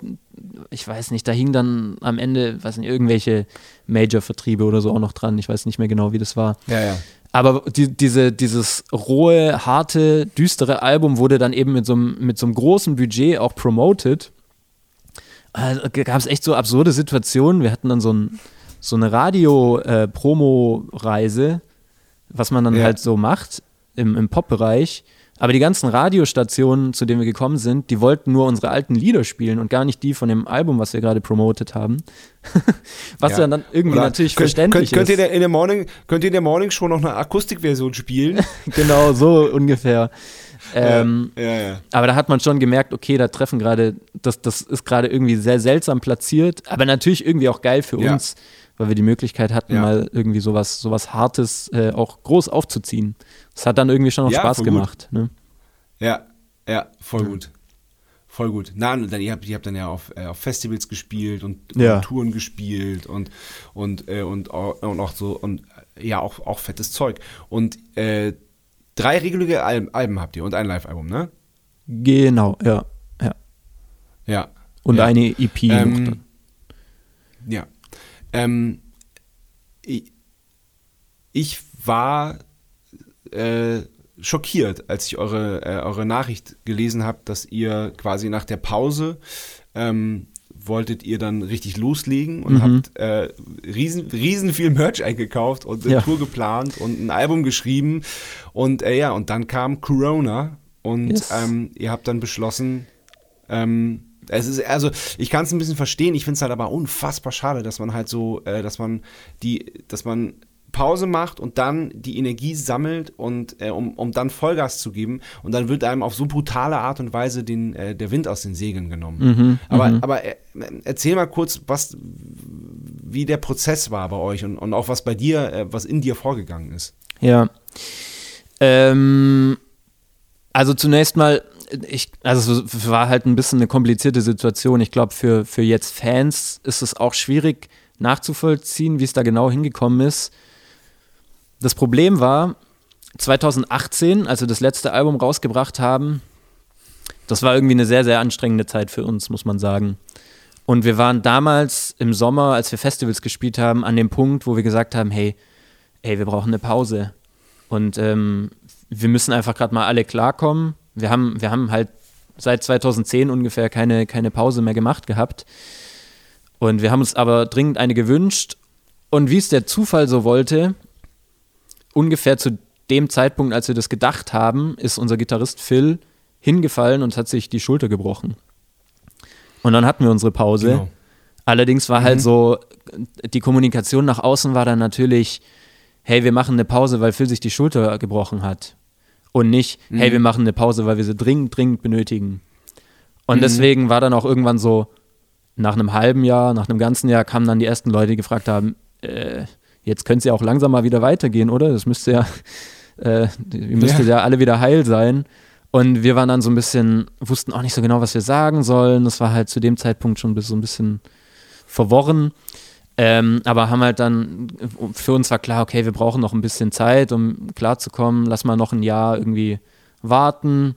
ich weiß nicht, da hing dann am Ende, weiß nicht, irgendwelche Major-Vertriebe oder so auch noch dran. Ich weiß nicht mehr genau, wie das war. Ja, ja. Aber die, diese, dieses rohe, harte, düstere Album wurde dann eben mit so, einem, mit so einem großen Budget auch promoted. Also, gab es echt so absurde Situationen. Wir hatten dann so, ein, so eine Radio-Promo-Reise, äh, was man dann ja. halt so macht im, im Pop-Bereich. Aber die ganzen Radiostationen, zu denen wir gekommen sind, die wollten nur unsere alten Lieder spielen und gar nicht die von dem Album, was wir gerade promotet haben. was ja. dann irgendwie Oder natürlich könnt, verständlich könnt, könnt ist. Ihr in der Morning, könnt ihr in der Morning Show noch eine Akustikversion spielen? genau, so ungefähr. Ähm, ja, ja, ja. Aber da hat man schon gemerkt, okay, da treffen gerade, das, das ist gerade irgendwie sehr seltsam platziert, aber natürlich irgendwie auch geil für uns, weil wir die Möglichkeit hatten, mal irgendwie sowas, sowas Hartes äh, auch groß aufzuziehen. Das hat dann irgendwie schon noch Spaß gemacht. Ne? Ja, ja, voll gut. Voll gut. Na, und dann, ihr, habt, ihr habt dann ja auf, äh, auf Festivals gespielt und, ja. und, Touren gespielt und, und, äh, und, und auch so und ja, auch, auch fettes Zeug. Und äh, drei reguläre Alben, Alben habt ihr und ein Live-Album, ne? Genau, ja. Ja. ja und ja. eine EP ähm. Ja. Ähm, ich, ich war äh, schockiert, als ich eure, äh, eure Nachricht gelesen habe, dass ihr quasi nach der Pause ähm, wolltet ihr dann richtig loslegen und mhm. habt äh, riesen, riesen viel Merch eingekauft und eine ja. Tour geplant und ein Album geschrieben. Und äh, ja, und dann kam Corona und yes. ähm, ihr habt dann beschlossen, ähm, es ist, also, ich kann es ein bisschen verstehen, ich finde es halt aber unfassbar schade, dass man halt so, äh, dass man die, dass man Pause macht und dann die Energie sammelt und äh, um, um dann Vollgas zu geben und dann wird einem auf so brutale Art und Weise den, äh, der Wind aus den Segeln genommen. Mhm, aber mhm. aber äh, erzähl mal kurz, was wie der Prozess war bei euch und, und auch was bei dir, äh, was in dir vorgegangen ist. Ja. Ähm, also zunächst mal, ich, also es war halt ein bisschen eine komplizierte Situation. Ich glaube, für, für jetzt Fans ist es auch schwierig nachzuvollziehen, wie es da genau hingekommen ist das Problem war, 2018, als wir das letzte Album rausgebracht haben, das war irgendwie eine sehr, sehr anstrengende Zeit für uns, muss man sagen. Und wir waren damals im Sommer, als wir Festivals gespielt haben, an dem Punkt, wo wir gesagt haben, hey, ey, wir brauchen eine Pause. Und ähm, wir müssen einfach gerade mal alle klarkommen. Wir haben, wir haben halt seit 2010 ungefähr keine, keine Pause mehr gemacht gehabt. Und wir haben uns aber dringend eine gewünscht Und wie es der Zufall so wollte, ungefähr zu dem Zeitpunkt, als wir das gedacht haben, ist unser Gitarrist Phil hingefallen und hat sich die Schulter gebrochen. Und dann hatten wir unsere Pause. Genau. Allerdings war halt so, die Kommunikation nach außen war dann natürlich, hey, wir machen eine Pause, weil Phil sich die Schulter gebrochen hat. Und nicht, hey, wir machen eine Pause, weil wir sie dringend, dringend benötigen. Und deswegen war dann auch irgendwann so, nach einem halben Jahr, nach einem ganzen Jahr kamen dann die ersten Leute, die gefragt haben, äh, jetzt könnt ihr auch langsam mal wieder weitergehen, oder? Das müsste ja, äh, ihr müsstet ja. alle wieder heil sein. Und wir waren dann so ein bisschen, wussten auch nicht so genau, was wir sagen sollen. Das war halt zu dem Zeitpunkt schon so ein bisschen verworren. Ähm, aber haben halt dann, für uns war klar, okay, wir brauchen noch ein bisschen Zeit, um klarzukommen. Lass mal noch ein Jahr irgendwie warten.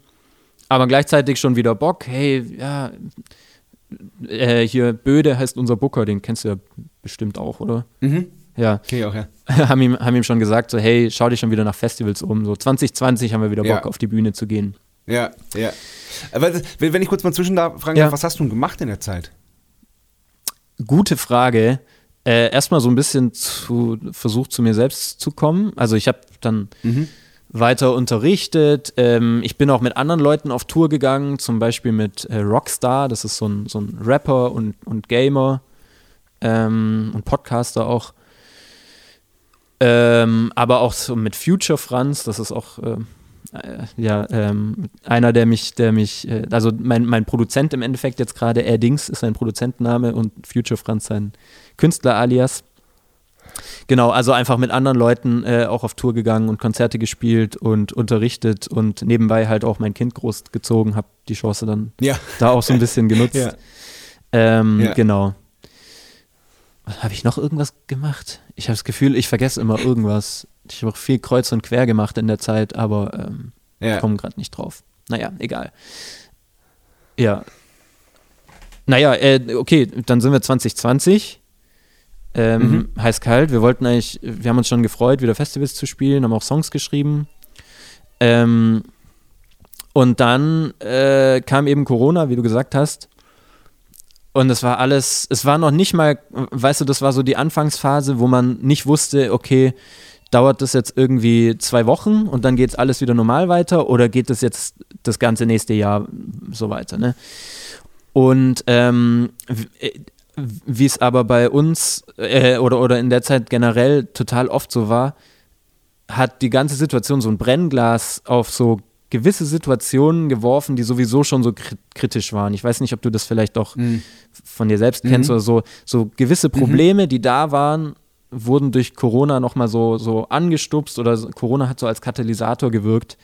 Aber gleichzeitig schon wieder Bock, hey, ja, äh, hier Böde heißt unser Booker, den kennst du ja bestimmt auch, oder? Mhm. Ja, Okay, auch, ja. haben ihm, haben ihm schon gesagt, so, hey, schau dich schon wieder nach Festivals um. So 2020 haben wir wieder Bock, Ja. auf die Bühne zu gehen. Ja, ja. Aber wenn ich kurz mal zwischen da fragen Ja. darf, was hast du denn gemacht in der Zeit? Gute Frage. Äh, erstmal so ein bisschen zu, versucht, zu mir selbst zu kommen. Also ich habe dann weiter unterrichtet. Ähm, ich bin auch mit anderen Leuten auf Tour gegangen, zum Beispiel mit äh, Rockstar, das ist so ein, so ein Rapper und, und Gamer ähm, und Podcaster auch. Ähm, aber auch so mit Future Franz, das ist auch äh, ja, ähm, einer, der mich, der mich, äh, also mein, mein Produzent im Endeffekt jetzt gerade, Erdings ist sein Produzentenname und Future Franz sein Künstler-Alias. Genau, also einfach mit anderen Leuten äh, auch auf Tour gegangen und Konzerte gespielt und unterrichtet und nebenbei halt auch mein Kind großgezogen, habe die Chance dann Ja. da auch so ein bisschen genutzt. Ja. Ähm, Ja. Genau. Habe ich noch irgendwas gemacht? Ich habe das Gefühl, ich vergesse immer irgendwas. Ich habe auch viel kreuz und quer gemacht in der Zeit, aber ähm, Ja. komme gerade nicht drauf. Naja, egal. Ja. Naja, äh, okay, dann sind wir 2020. Ähm, Heiß kalt. Wir wollten eigentlich, wir haben uns schon gefreut, wieder Festivals zu spielen, haben auch Songs geschrieben. Ähm, und dann äh, kam eben Corona, wie du gesagt hast. Und es war alles, es war noch nicht mal, weißt du, das war so die Anfangsphase, wo man nicht wusste, okay, dauert das jetzt irgendwie zwei Wochen und dann geht es alles wieder normal weiter oder geht es jetzt das ganze nächste Jahr so weiter, ne? Und ähm, äh, wie es aber bei uns äh, oder, oder in der Zeit generell total oft so war, hat die ganze Situation so ein Brennglas auf so gewisse Situationen geworfen, die sowieso schon so kri- kritisch waren. Ich weiß nicht, ob du das vielleicht auch von dir selbst kennst oder so. So gewisse Probleme, die da waren, wurden durch Corona nochmal so, so angestupst oder Corona hat so als Katalysator gewirkt.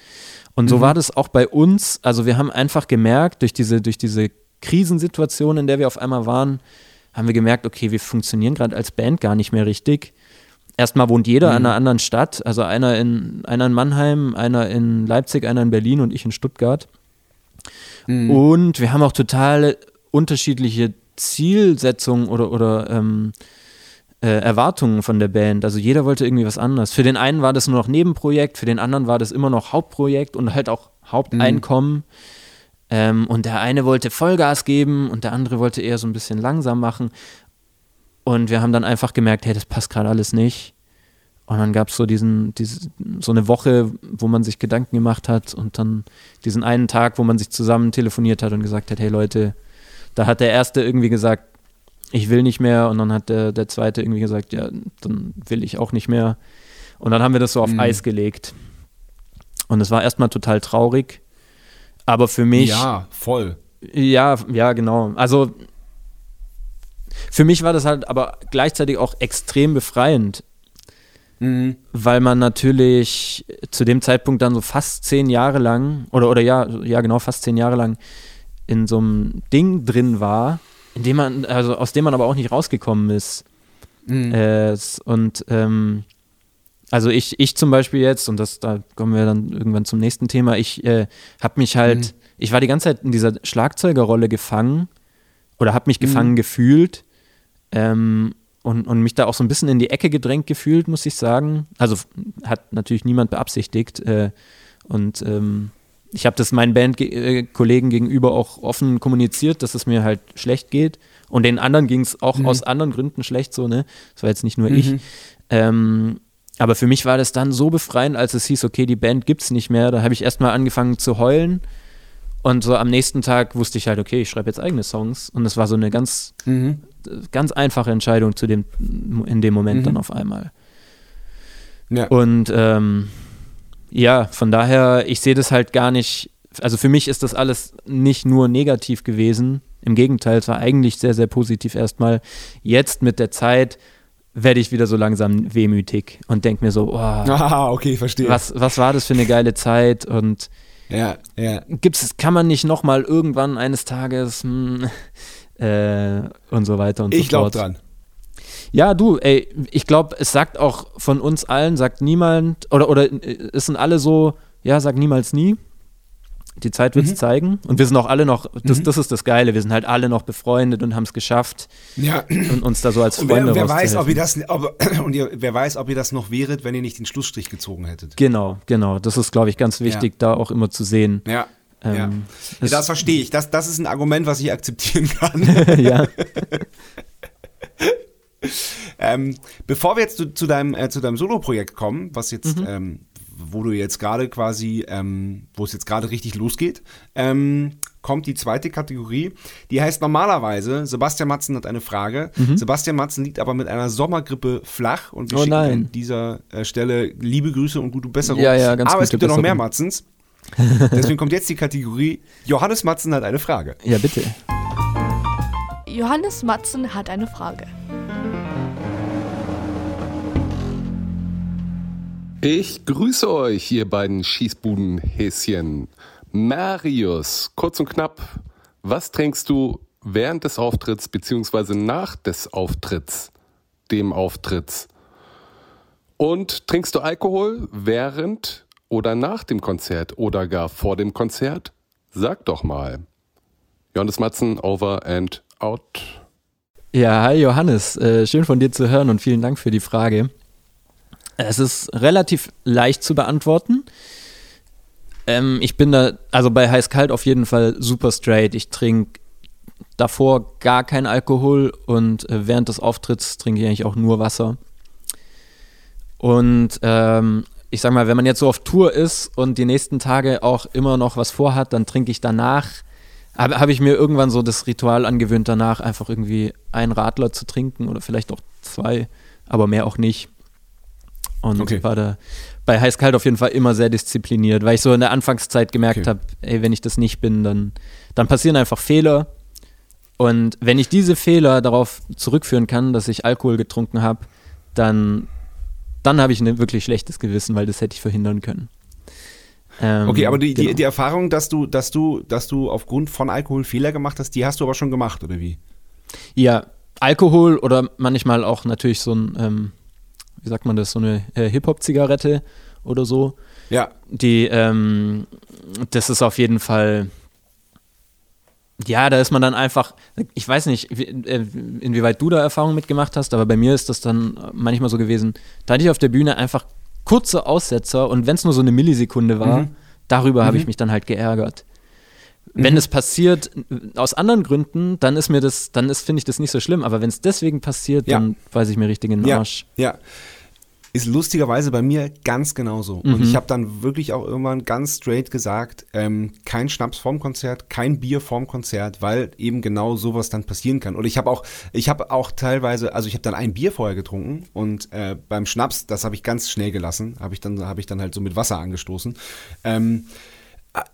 Und so war das auch bei uns. Also wir haben einfach gemerkt, durch diese, durch diese Krisensituation, in der wir auf einmal waren, haben wir gemerkt, okay, wir funktionieren gerade als Band gar nicht mehr richtig. Erstmal wohnt jeder in einer anderen Stadt, also einer in, einer in Mannheim, einer in Leipzig, einer in Berlin und ich in Stuttgart. Und wir haben auch total unterschiedliche Zielsetzungen oder, oder ähm, äh, Erwartungen von der Band. Also jeder wollte irgendwie was anderes. Für den einen war das nur noch Nebenprojekt, für den anderen war das immer noch Hauptprojekt und halt auch Haupteinkommen. Ähm, und der eine wollte Vollgas geben und der andere wollte eher so ein bisschen langsam machen. Und wir haben dann einfach gemerkt, hey, das passt gerade alles nicht. Und dann gab es so diesen, diese, so eine Woche, wo man sich Gedanken gemacht hat und dann diesen einen Tag, wo man sich zusammen telefoniert hat und gesagt hat, hey Leute, da hat der Erste irgendwie gesagt, ich will nicht mehr und dann hat der, der Zweite irgendwie gesagt, ja, dann will ich auch nicht mehr. Und dann haben wir das so auf Eis gelegt. Und es war erstmal total traurig, aber für mich Ja, voll. ja, ja, genau. Also für mich war das halt aber gleichzeitig auch extrem befreiend, Mhm. weil man natürlich zu dem Zeitpunkt dann so fast zehn Jahre lang, oder, oder ja, ja genau, fast zehn Jahre lang in so einem Ding drin war, in man, also aus dem man aber auch nicht rausgekommen ist. Mhm. Äh, und ähm, also ich, ich zum Beispiel jetzt, und das, da kommen wir dann irgendwann zum nächsten Thema, ich äh, habe mich halt, ich war die ganze Zeit in dieser Schlagzeugerrolle gefangen oder habe mich gefangen gefühlt ähm, und, und mich da auch so ein bisschen in die Ecke gedrängt gefühlt, muss ich sagen. Also hat natürlich niemand beabsichtigt äh, und ähm, ich habe das meinen Bandkollegen gegenüber auch offen kommuniziert, dass es mir halt schlecht geht. Und den anderen ging es auch mhm. aus anderen Gründen schlecht so, ne? Das war jetzt nicht nur mhm. ich. Ähm, aber für mich war das dann so befreiend, als es hieß, okay, die Band gibt's nicht mehr. Da habe ich erstmal angefangen zu heulen. Und so am nächsten Tag wusste ich halt, okay, ich schreibe jetzt eigene Songs. Und es war so eine ganz, mhm. ganz einfache Entscheidung zu dem, in dem Moment mhm. dann auf einmal. Ja. Und ähm, ja, von daher, ich sehe das halt gar nicht, also für mich ist das alles nicht nur negativ gewesen. Im Gegenteil, es war eigentlich sehr, sehr positiv erstmal. Jetzt mit der Zeit werde ich wieder so langsam wehmütig und denke mir so, oh, ah, okay, verstehe. Was, was war das für eine geile Zeit und ja, ja. Gibt's, kann man nicht nochmal irgendwann eines Tages hm, äh, und so weiter und ich so fort. Ich glaube dran. Ja, du, ey, ich glaube, es sagt auch von uns allen, sagt niemand, oder, oder äh, es sind alle so, ja, sag niemals nie. Die Zeit wird es mhm. zeigen. Und wir sind auch alle noch, das, mhm. das ist das Geile, wir sind halt alle noch befreundet und haben es geschafft. Ja. Und uns da so als Freunde und wer, wer weiß, ob ihr das, ob, und ihr, wer weiß, ob ihr das noch wäret, wenn ihr nicht den Schlussstrich gezogen hättet. Genau, genau. Das ist, glaube ich, ganz wichtig, ja. da auch immer zu sehen. Ja. Ähm, ja. Das, das verstehe ich. Das, das ist ein Argument, was ich akzeptieren kann. ja. ähm, bevor wir jetzt zu, zu deinem, äh, zu deinem Solo-Projekt kommen, was jetzt mhm. ähm, wo du jetzt gerade quasi, ähm, wo es jetzt gerade richtig losgeht, ähm, kommt die zweite Kategorie. Die heißt normalerweise, Sebastian Matzen hat eine Frage. Mhm. Sebastian Matzen liegt aber mit einer Sommergrippe flach und wir oh schicken nein. an dieser äh, Stelle liebe Grüße und gute Besserung. Ja, ja, ganz aber es gibt ja noch mehr Matzens. Deswegen kommt jetzt die Kategorie Johannes Matzen hat eine Frage. Ja, bitte. Johannes Matzen hat eine Frage. Ich grüße euch, ihr beiden Schießbudenhäschen. Marius, kurz und knapp, was trinkst du während des Auftritts beziehungsweise nach des Auftritts, dem Auftritts? Und trinkst du Alkohol während oder nach dem Konzert oder gar vor dem Konzert? Sag doch mal. Johannes Matzen, over and out. Ja, hi Johannes, äh, schön von dir zu hören und vielen Dank für die Frage. Es ist relativ leicht zu beantworten. Ähm, ich bin da, also bei Heiß-Kalt auf jeden Fall super straight. Ich trinke davor gar keinen Alkohol und äh, während des Auftritts trinke ich eigentlich auch nur Wasser. Und ähm, ich sag mal, wenn man jetzt so auf Tour ist und die nächsten Tage auch immer noch was vorhat, dann trinke ich danach, habe hab ich mir irgendwann so das Ritual angewöhnt, danach einfach irgendwie einen Radler zu trinken oder vielleicht auch zwei, aber mehr auch nicht. Und okay. war da bei Heiß-Kalt auf jeden Fall immer sehr diszipliniert, weil ich so in der Anfangszeit gemerkt okay. habe, ey, wenn ich das nicht bin, dann, dann passieren einfach Fehler. Und wenn ich diese Fehler darauf zurückführen kann, dass ich Alkohol getrunken habe, dann, dann habe ich ein wirklich schlechtes Gewissen, weil das hätte ich verhindern können. Ähm, okay, aber die, genau. die, die Erfahrung, dass du, dass du, dass du aufgrund von Alkohol Fehler gemacht hast, die hast du aber schon gemacht, oder wie? Ja, Alkohol oder manchmal auch natürlich so ein ähm, wie sagt man das, so eine äh, Hip-Hop-Zigarette oder so. Ja. Die, ähm, das ist auf jeden Fall, ja, da ist man dann einfach, ich weiß nicht, äh, inwieweit du da Erfahrungen mitgemacht hast, aber bei mir ist das dann manchmal so gewesen, da hatte ich auf der Bühne einfach kurze Aussetzer und wenn es nur so eine Millisekunde war, mhm. darüber mhm. habe ich mich dann halt geärgert. Wenn mhm. es passiert aus anderen Gründen, dann ist mir das, dann ist, finde ich das nicht so schlimm. Aber wenn es deswegen passiert, ja. dann weiß ich mir richtig in den Arsch. Ja. ja. Ist lustigerweise bei mir ganz genauso. Mhm. Und ich habe dann wirklich auch irgendwann ganz straight gesagt, ähm, kein Schnaps vorm Konzert, kein Bier vorm Konzert, weil eben genau sowas dann passieren kann. Und ich habe auch, ich habe auch teilweise, also ich habe dann ein Bier vorher getrunken und äh, beim Schnaps, das habe ich ganz schnell gelassen, habe ich dann, habe ich dann halt so mit Wasser angestoßen. Ähm,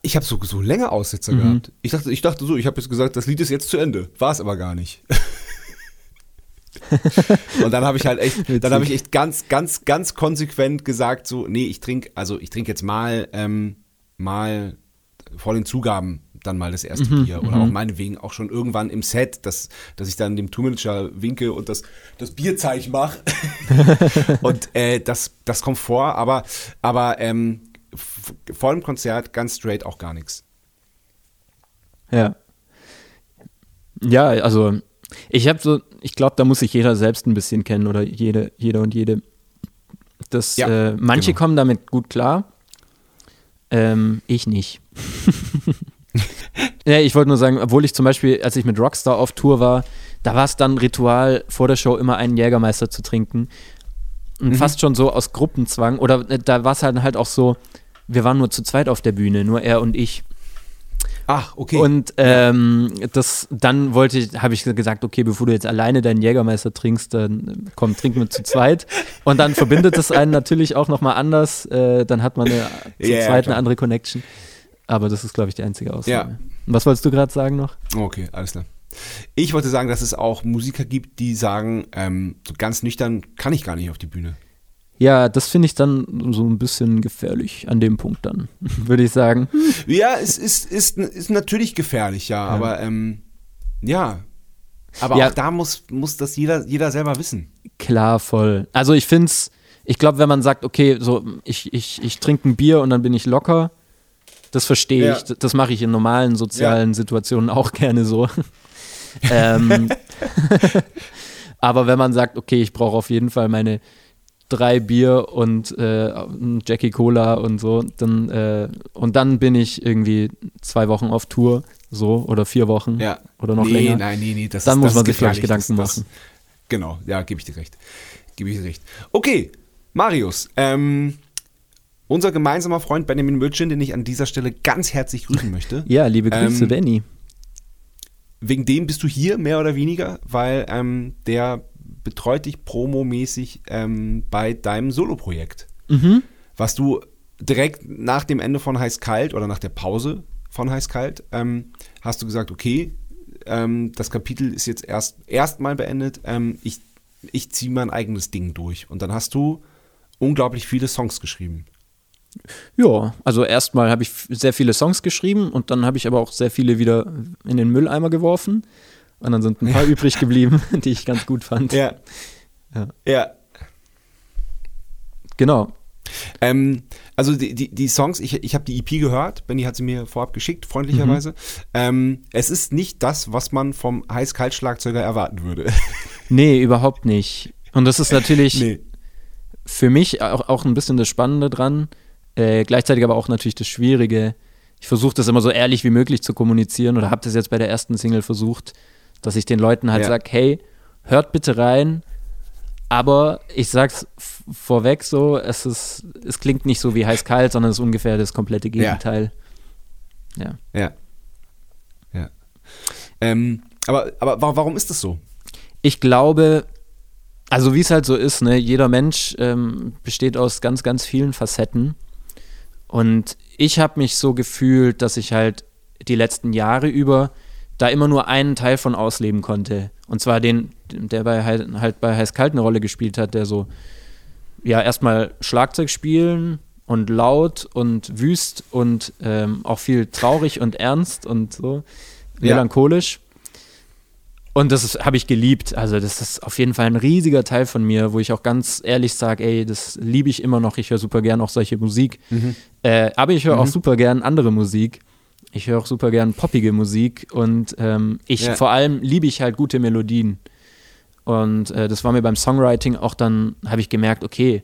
ich habe so, so länger Aussetzer mhm. gehabt. Ich dachte, ich dachte so, ich habe jetzt gesagt, das Lied ist jetzt zu Ende. War es aber gar nicht. und dann habe ich halt echt, dann habe ich echt ganz, ganz, ganz konsequent gesagt, so, nee, ich trinke, also ich trinke jetzt mal, ähm, mal vor den Zugaben dann mal das erste mhm, Bier. Oder mhm. auch meinetwegen auch schon irgendwann im Set, dass, dass ich dann dem Tourmanager winke und das, das Bierzeichen mache. und äh, das, das kommt vor, aber, aber ähm, vor dem Konzert ganz straight auch gar nichts. Ja. Ja, also ich habe so, ich glaube, da muss sich jeder selbst ein bisschen kennen oder jede, jeder und jede. Das, ja, äh, manche genau. kommen damit gut klar, ähm, ich nicht. ja, ich wollte nur sagen, obwohl ich zum Beispiel, als ich mit Rockstar auf Tour war, da war es dann Ritual, vor der Show immer einen Jägermeister zu trinken. Und mhm. fast schon so aus Gruppenzwang. Oder äh, da war es halt, halt auch so, wir waren nur zu zweit auf der Bühne, nur er und ich. Ach, okay. Und ähm, das, dann wollte ich, habe ich gesagt, okay, bevor du jetzt alleine deinen Jägermeister trinkst, dann komm, trinken wir zu zweit. Und dann verbindet es einen natürlich auch nochmal anders. Äh, dann hat man eine, zu yeah, zweit eine andere Connection. Aber das ist, glaube ich, die einzige Aussage. Ja. Was wolltest du gerade sagen noch? Okay, alles klar. Ich wollte sagen, dass es auch Musiker gibt, die sagen, ähm, so ganz nüchtern kann ich gar nicht auf die Bühne. Ja, das finde ich dann so ein bisschen gefährlich an dem Punkt dann, würde ich sagen. Ja, es ist, ist, ist natürlich gefährlich, ja, ja. aber ähm, ja. Aber ja. auch da muss, muss das jeder, jeder selber wissen. Klar, voll. Also ich finde es, ich glaube, wenn man sagt, okay, so ich, ich, ich trinke ein Bier und dann bin ich locker, das verstehe ja. ich. Das mache ich in normalen sozialen Situationen auch gerne so. ähm, aber wenn man sagt, okay, ich brauche auf jeden Fall meine drei Bier und äh, Jackie Cola und so. Dann, äh, und dann bin ich irgendwie zwei Wochen auf Tour, so, oder vier Wochen ja. oder noch nee, länger. Nein, nee, nee, das Dann ist, muss das man sich vielleicht Gedanken das, machen. genau, ja, gebe ich dir recht. Gebe ich dir recht. Okay, Marius, ähm, unser gemeinsamer Freund Benjamin Mürchin, den ich an dieser Stelle ganz herzlich grüßen möchte. ja, liebe Grüße, ähm, Benny. Wegen dem bist du hier, mehr oder weniger, weil ähm, der betreut dich promomäßig ähm, bei deinem Soloprojekt. Mhm. Was du direkt nach dem Ende von Heiß Kalt oder nach der Pause von Heiß Kalt ähm, hast du gesagt, okay, ähm, das Kapitel ist jetzt erst erstmal beendet, ähm, ich, ich ziehe mein eigenes Ding durch. Und dann hast du unglaublich viele Songs geschrieben. Ja, also erstmal habe ich sehr viele Songs geschrieben und dann habe ich aber auch sehr viele wieder in den Mülleimer geworfen. Und dann sind ein paar ja. übrig geblieben, die ich ganz gut fand. Ja. Ja. ja. Genau. Ähm, also die, die, die, Songs, ich, ich habe die EP gehört, Benny hat sie mir vorab geschickt, freundlicherweise. Mhm. Ähm, es ist nicht das, was man vom Heiß-Kalt-Schlagzeuger erwarten würde. Nee, überhaupt nicht. Und das ist natürlich nee. für mich auch, auch ein bisschen das Spannende dran, äh, gleichzeitig aber auch natürlich das Schwierige. Ich versuche das immer so ehrlich wie möglich zu kommunizieren oder habe das jetzt bei der ersten Single versucht, dass ich den Leuten halt ja. sage, hey, hört bitte rein, aber ich sag's vorweg so, es ist, es klingt nicht so wie heiß kalt, sondern es ist ungefähr das komplette Gegenteil. Ja. Ja. Ja. ja. Ähm, aber, aber warum ist das so? Ich glaube, also wie es halt so ist, ne, jeder Mensch ähm, besteht aus ganz, ganz vielen Facetten. Und ich habe mich so gefühlt, dass ich halt die letzten Jahre über da immer nur einen Teil von ausleben konnte. Und zwar den, der bei halt, halt bei Heiß Kalt eine Rolle gespielt hat, der so, ja, erstmal Schlagzeug spielen und laut und wüst und ähm, auch viel traurig und ernst und so, melancholisch. Ja. Und das habe ich geliebt. Also, das ist auf jeden Fall ein riesiger Teil von mir, wo ich auch ganz ehrlich sage, ey, das liebe ich immer noch. Ich höre super gern auch solche Musik. Mhm. Äh, aber ich höre mhm. auch super gern andere Musik. Ich höre auch super gern poppige Musik und ähm, ich ja. vor allem liebe ich halt gute Melodien. Und äh, das war mir beim Songwriting auch dann, habe ich gemerkt, okay,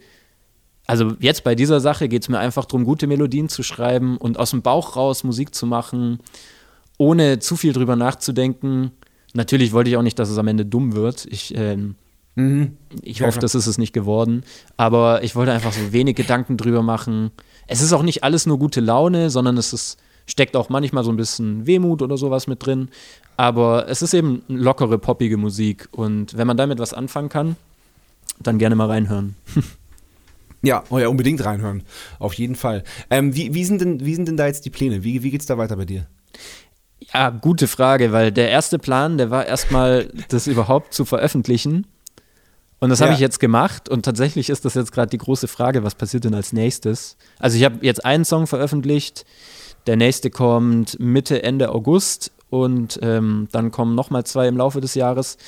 also jetzt bei dieser Sache geht es mir einfach darum, gute Melodien zu schreiben und aus dem Bauch raus Musik zu machen, ohne zu viel drüber nachzudenken. Natürlich wollte ich auch nicht, dass es am Ende dumm wird. Ich, ähm, mhm. ich hoffe, das ist es nicht geworden. Aber ich wollte einfach so wenig Gedanken drüber machen. Es ist auch nicht alles nur gute Laune, sondern es ist Steckt auch manchmal so ein bisschen Wehmut oder sowas mit drin. Aber es ist eben lockere, poppige Musik. Und wenn man damit was anfangen kann, dann gerne mal reinhören. Ja, oh ja, unbedingt reinhören. Auf jeden Fall. Ähm, wie, wie, sind denn, wie sind denn da jetzt die Pläne? Wie, wie es da weiter bei dir? Ja, gute Frage, weil der erste Plan, der war erstmal, das überhaupt zu veröffentlichen. Und das ja. habe ich jetzt gemacht und tatsächlich ist das jetzt gerade die große Frage, was passiert denn als nächstes? Also ich habe jetzt einen Song veröffentlicht, der nächste kommt Mitte, Ende August und ähm, dann kommen nochmal zwei im Laufe des Jahres.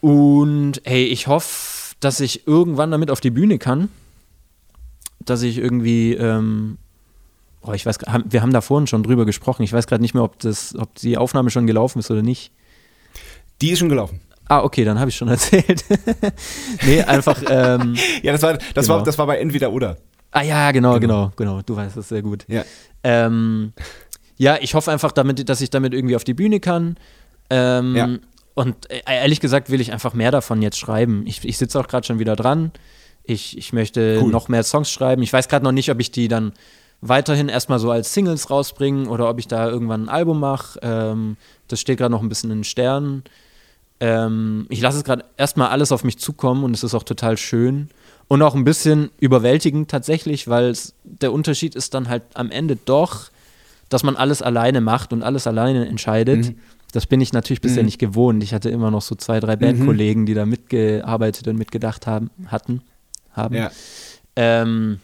Und hey, ich hoffe, dass ich irgendwann damit auf die Bühne kann. Dass ich irgendwie, ähm, oh, ich weiß, wir haben da vorhin schon drüber gesprochen. Ich weiß gerade nicht mehr, ob, das, ob die Aufnahme schon gelaufen ist oder nicht. Die ist schon gelaufen. Ah, okay, dann habe ich schon erzählt. nee, einfach. Ähm, ja, das war, das, genau. war, das war bei Entweder oder. Ah ja, genau, Genau. genau, genau. Du weißt das sehr gut. Ja. Ähm, ja, ich hoffe einfach, damit, dass ich damit irgendwie auf die Bühne kann. Ähm, Ja. Und äh, ehrlich gesagt will ich einfach mehr davon jetzt schreiben. Ich, ich sitze auch gerade schon wieder dran. Ich, ich möchte Cool. noch mehr Songs schreiben. Ich weiß gerade noch nicht, ob ich die dann weiterhin erstmal so als Singles rausbringen oder ob ich da irgendwann ein Album mache. Ähm, das steht gerade noch ein bisschen in den Sternen. Ähm, ich lasse es gerade erstmal alles auf mich zukommen und es ist auch total schön und auch ein bisschen überwältigend tatsächlich, weil es, der Unterschied ist dann halt am Ende doch, dass man alles alleine macht und alles alleine entscheidet. Mhm. Das bin ich natürlich bisher Mhm. nicht gewohnt. Ich hatte immer noch so zwei, drei Bandkollegen, die da mitgearbeitet und mitgedacht haben, hatten, haben. Ja. Ähm,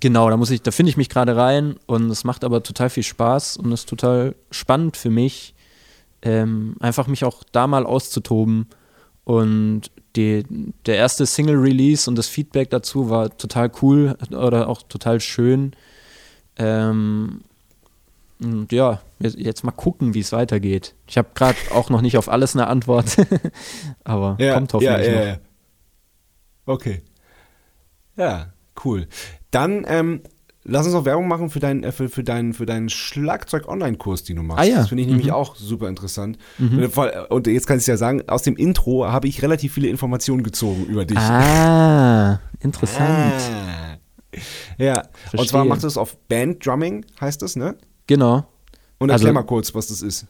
genau, da muss ich, da finde ich mich gerade rein und es macht aber total viel Spaß und ist total spannend für mich, ähm, einfach mich auch da mal auszutoben. Und die, der erste Single-Release und das Feedback dazu war total cool oder auch total schön. Ähm, und ja, jetzt, jetzt mal gucken, wie es weitergeht. Ich habe gerade auch noch nicht auf alles eine Antwort, aber Ja, kommt hoffentlich ja, ja, noch. Okay. Ja, cool. Dann ähm, lass uns noch Werbung machen für, dein, äh, für, für, deinen, für deinen Schlagzeug-Online-Kurs, den du machst. Ah ja. Das finde ich nämlich Mhm. auch super interessant. Und vor- Und jetzt kann ich ja sagen, aus dem Intro habe ich relativ viele Informationen gezogen über dich. Ah, interessant. Ah. Ja, und Verstehe. zwar machst du es auf Band Drumming, heißt das, ne? Genau. Und erklär Also- mal kurz, was das ist.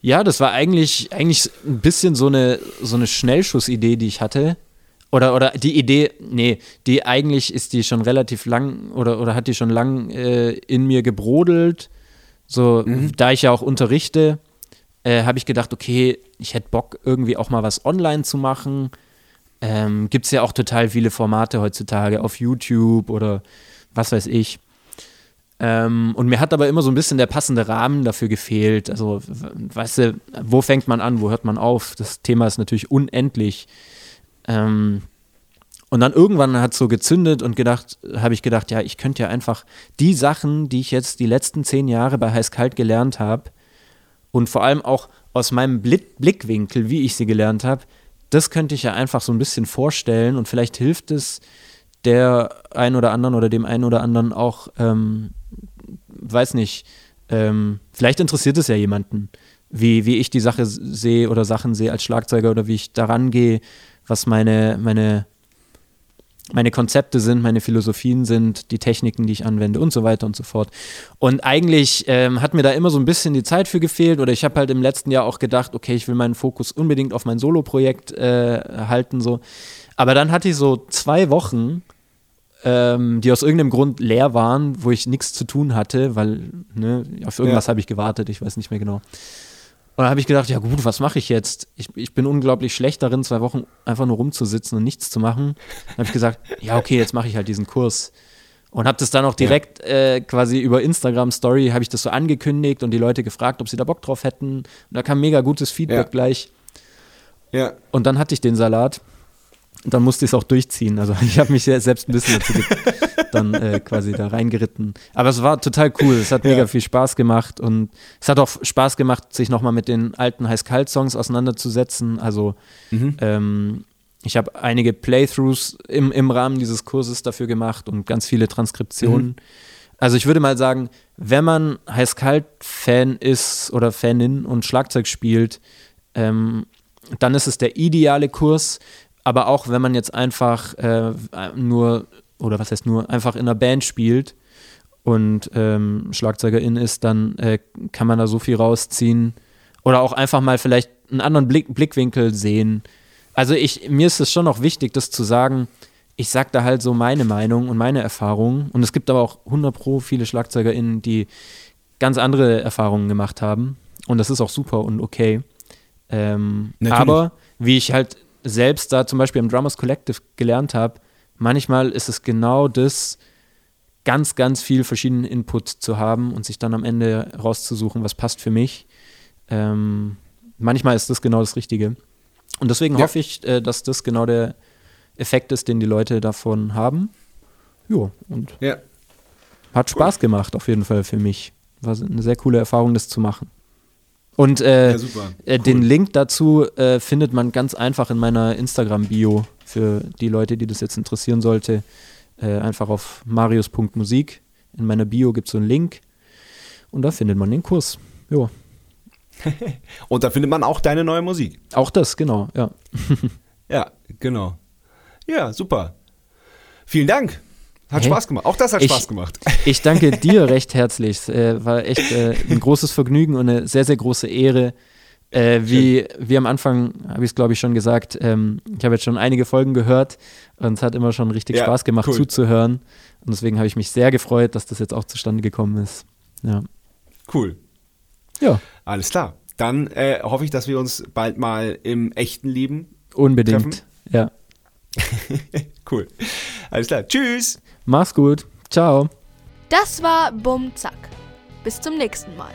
Ja, das war eigentlich, eigentlich ein bisschen so eine, so eine Schnellschussidee, die ich hatte. Oder, oder die Idee, nee, die eigentlich ist die schon relativ lang oder, oder hat die schon lang äh, in mir gebrodelt. So, da ich ja auch unterrichte, äh, habe ich gedacht, okay, ich hätte Bock, irgendwie auch mal was online zu machen. Ähm, Gibt es ja auch total viele Formate heutzutage auf YouTube oder was weiß ich. Ähm, und mir hat aber immer so ein bisschen der passende Rahmen dafür gefehlt. Also, weißt du, wo fängt man an, wo hört man auf? Das Thema ist natürlich unendlich. Ähm, und dann irgendwann hat es so gezündet und gedacht, habe ich gedacht, ja, ich könnte ja einfach die Sachen, die ich jetzt die letzten zehn Jahre bei Heiß Kalt gelernt habe und vor allem auch aus meinem Blick Blickwinkel, wie ich sie gelernt habe, das könnte ich ja einfach so ein bisschen vorstellen und vielleicht hilft es der ein oder anderen oder dem einen oder anderen auch, ähm, weiß nicht, ähm, vielleicht interessiert es ja jemanden, wie, wie ich die Sache sehe oder Sachen sehe als Schlagzeuger oder wie ich daran gehe, was meine, meine, meine Konzepte sind, meine Philosophien sind, die Techniken, die ich anwende und so weiter und so fort. Und eigentlich ähm, hat mir da immer so ein bisschen die Zeit für gefehlt oder ich habe halt im letzten Jahr auch gedacht, okay, ich will meinen Fokus unbedingt auf mein Solo-Projekt äh, halten, so. Aber dann hatte ich so zwei Wochen, ähm, die aus irgendeinem Grund leer waren, wo ich nichts zu tun hatte, weil ne, auf irgendwas Ja. habe ich gewartet, ich weiß nicht mehr genau. Und dann habe ich gedacht, ja gut, was mache ich jetzt? Ich, ich bin unglaublich schlecht darin, zwei Wochen einfach nur rumzusitzen und nichts zu machen. Dann habe ich gesagt, ja okay, jetzt mache ich halt diesen Kurs. Und habe das dann auch direkt äh, quasi über Instagram Story, habe ich das so angekündigt und die Leute gefragt, ob sie da Bock drauf hätten. Und da kam mega gutes Feedback Ja. gleich. Ja, Und dann hatte ich den Salat. Und dann musste ich es auch durchziehen. Also ich habe mich selbst ein bisschen dazu dann äh, quasi da reingeritten. Aber es war total cool. Es hat mega Ja. viel Spaß gemacht. Und es hat auch Spaß gemacht, sich nochmal mit den alten Heiß-Kalt-Songs auseinanderzusetzen. Also Mhm. ähm, ich habe einige Playthroughs im, im Rahmen dieses Kurses dafür gemacht und ganz viele Transkriptionen. Mhm. Also ich würde mal sagen, wenn man Heiß-Kalt-Fan ist oder Fanin und Schlagzeug spielt, ähm, dann ist es der ideale Kurs. Aber auch wenn man jetzt einfach äh, nur, oder was heißt nur, einfach in einer Band spielt und ähm, Schlagzeugerin ist, dann äh, kann man da so viel rausziehen. Oder auch einfach mal vielleicht einen anderen Blick, Blickwinkel sehen. Also ich, mir ist es schon noch wichtig, das zu sagen. Ich sage da halt so meine Meinung und meine Erfahrungen. Und es gibt aber auch 100 pro viele SchlagzeugerInnen, die ganz andere Erfahrungen gemacht haben. Und das ist auch super und okay. Ähm, aber wie ich halt selbst da zum Beispiel im Drummers Collective gelernt habe, manchmal ist es genau das, ganz, ganz viel verschiedenen Input zu haben und sich dann am Ende rauszusuchen, was passt für mich. Ähm, manchmal ist das genau das Richtige. Und deswegen Ja. hoffe ich, äh, dass das genau der Effekt ist, den die Leute davon haben. Jo, und ja. hat Spaß gemacht, auf jeden Fall für mich. War eine sehr coole Erfahrung, das zu machen. Und äh, Ja, äh, den Link dazu äh, findet man ganz einfach in meiner Instagram-Bio für die Leute, die das jetzt interessieren sollte. Äh, einfach auf marius.musik. In meiner Bio gibt es so einen Link und da findet man den Kurs. Jo. Und da findet man auch deine neue Musik. Auch das, genau, ja. Ja, genau. Ja, super. Vielen Dank. Hat Hey, Spaß gemacht. Auch das hat ich- Spaß gemacht. Ich danke dir recht herzlich. Äh, war echt äh, ein großes Vergnügen und eine sehr, sehr große Ehre. Äh, wie, wie am Anfang habe ich es, glaube ich, schon gesagt, ähm, ich habe jetzt schon einige Folgen gehört und es hat immer schon richtig Ja, Spaß gemacht cool. zuzuhören. Und deswegen habe ich mich sehr gefreut, dass das jetzt auch zustande gekommen ist. Ja. Cool. Ja, Alles klar. Dann äh, hoffe ich, dass wir uns bald mal im echten Leben. unbedingt. Treffen? Ja. Cool. Alles klar. Tschüss. Mach's gut. Ciao. Das war Bum Zack. Bis zum nächsten Mal.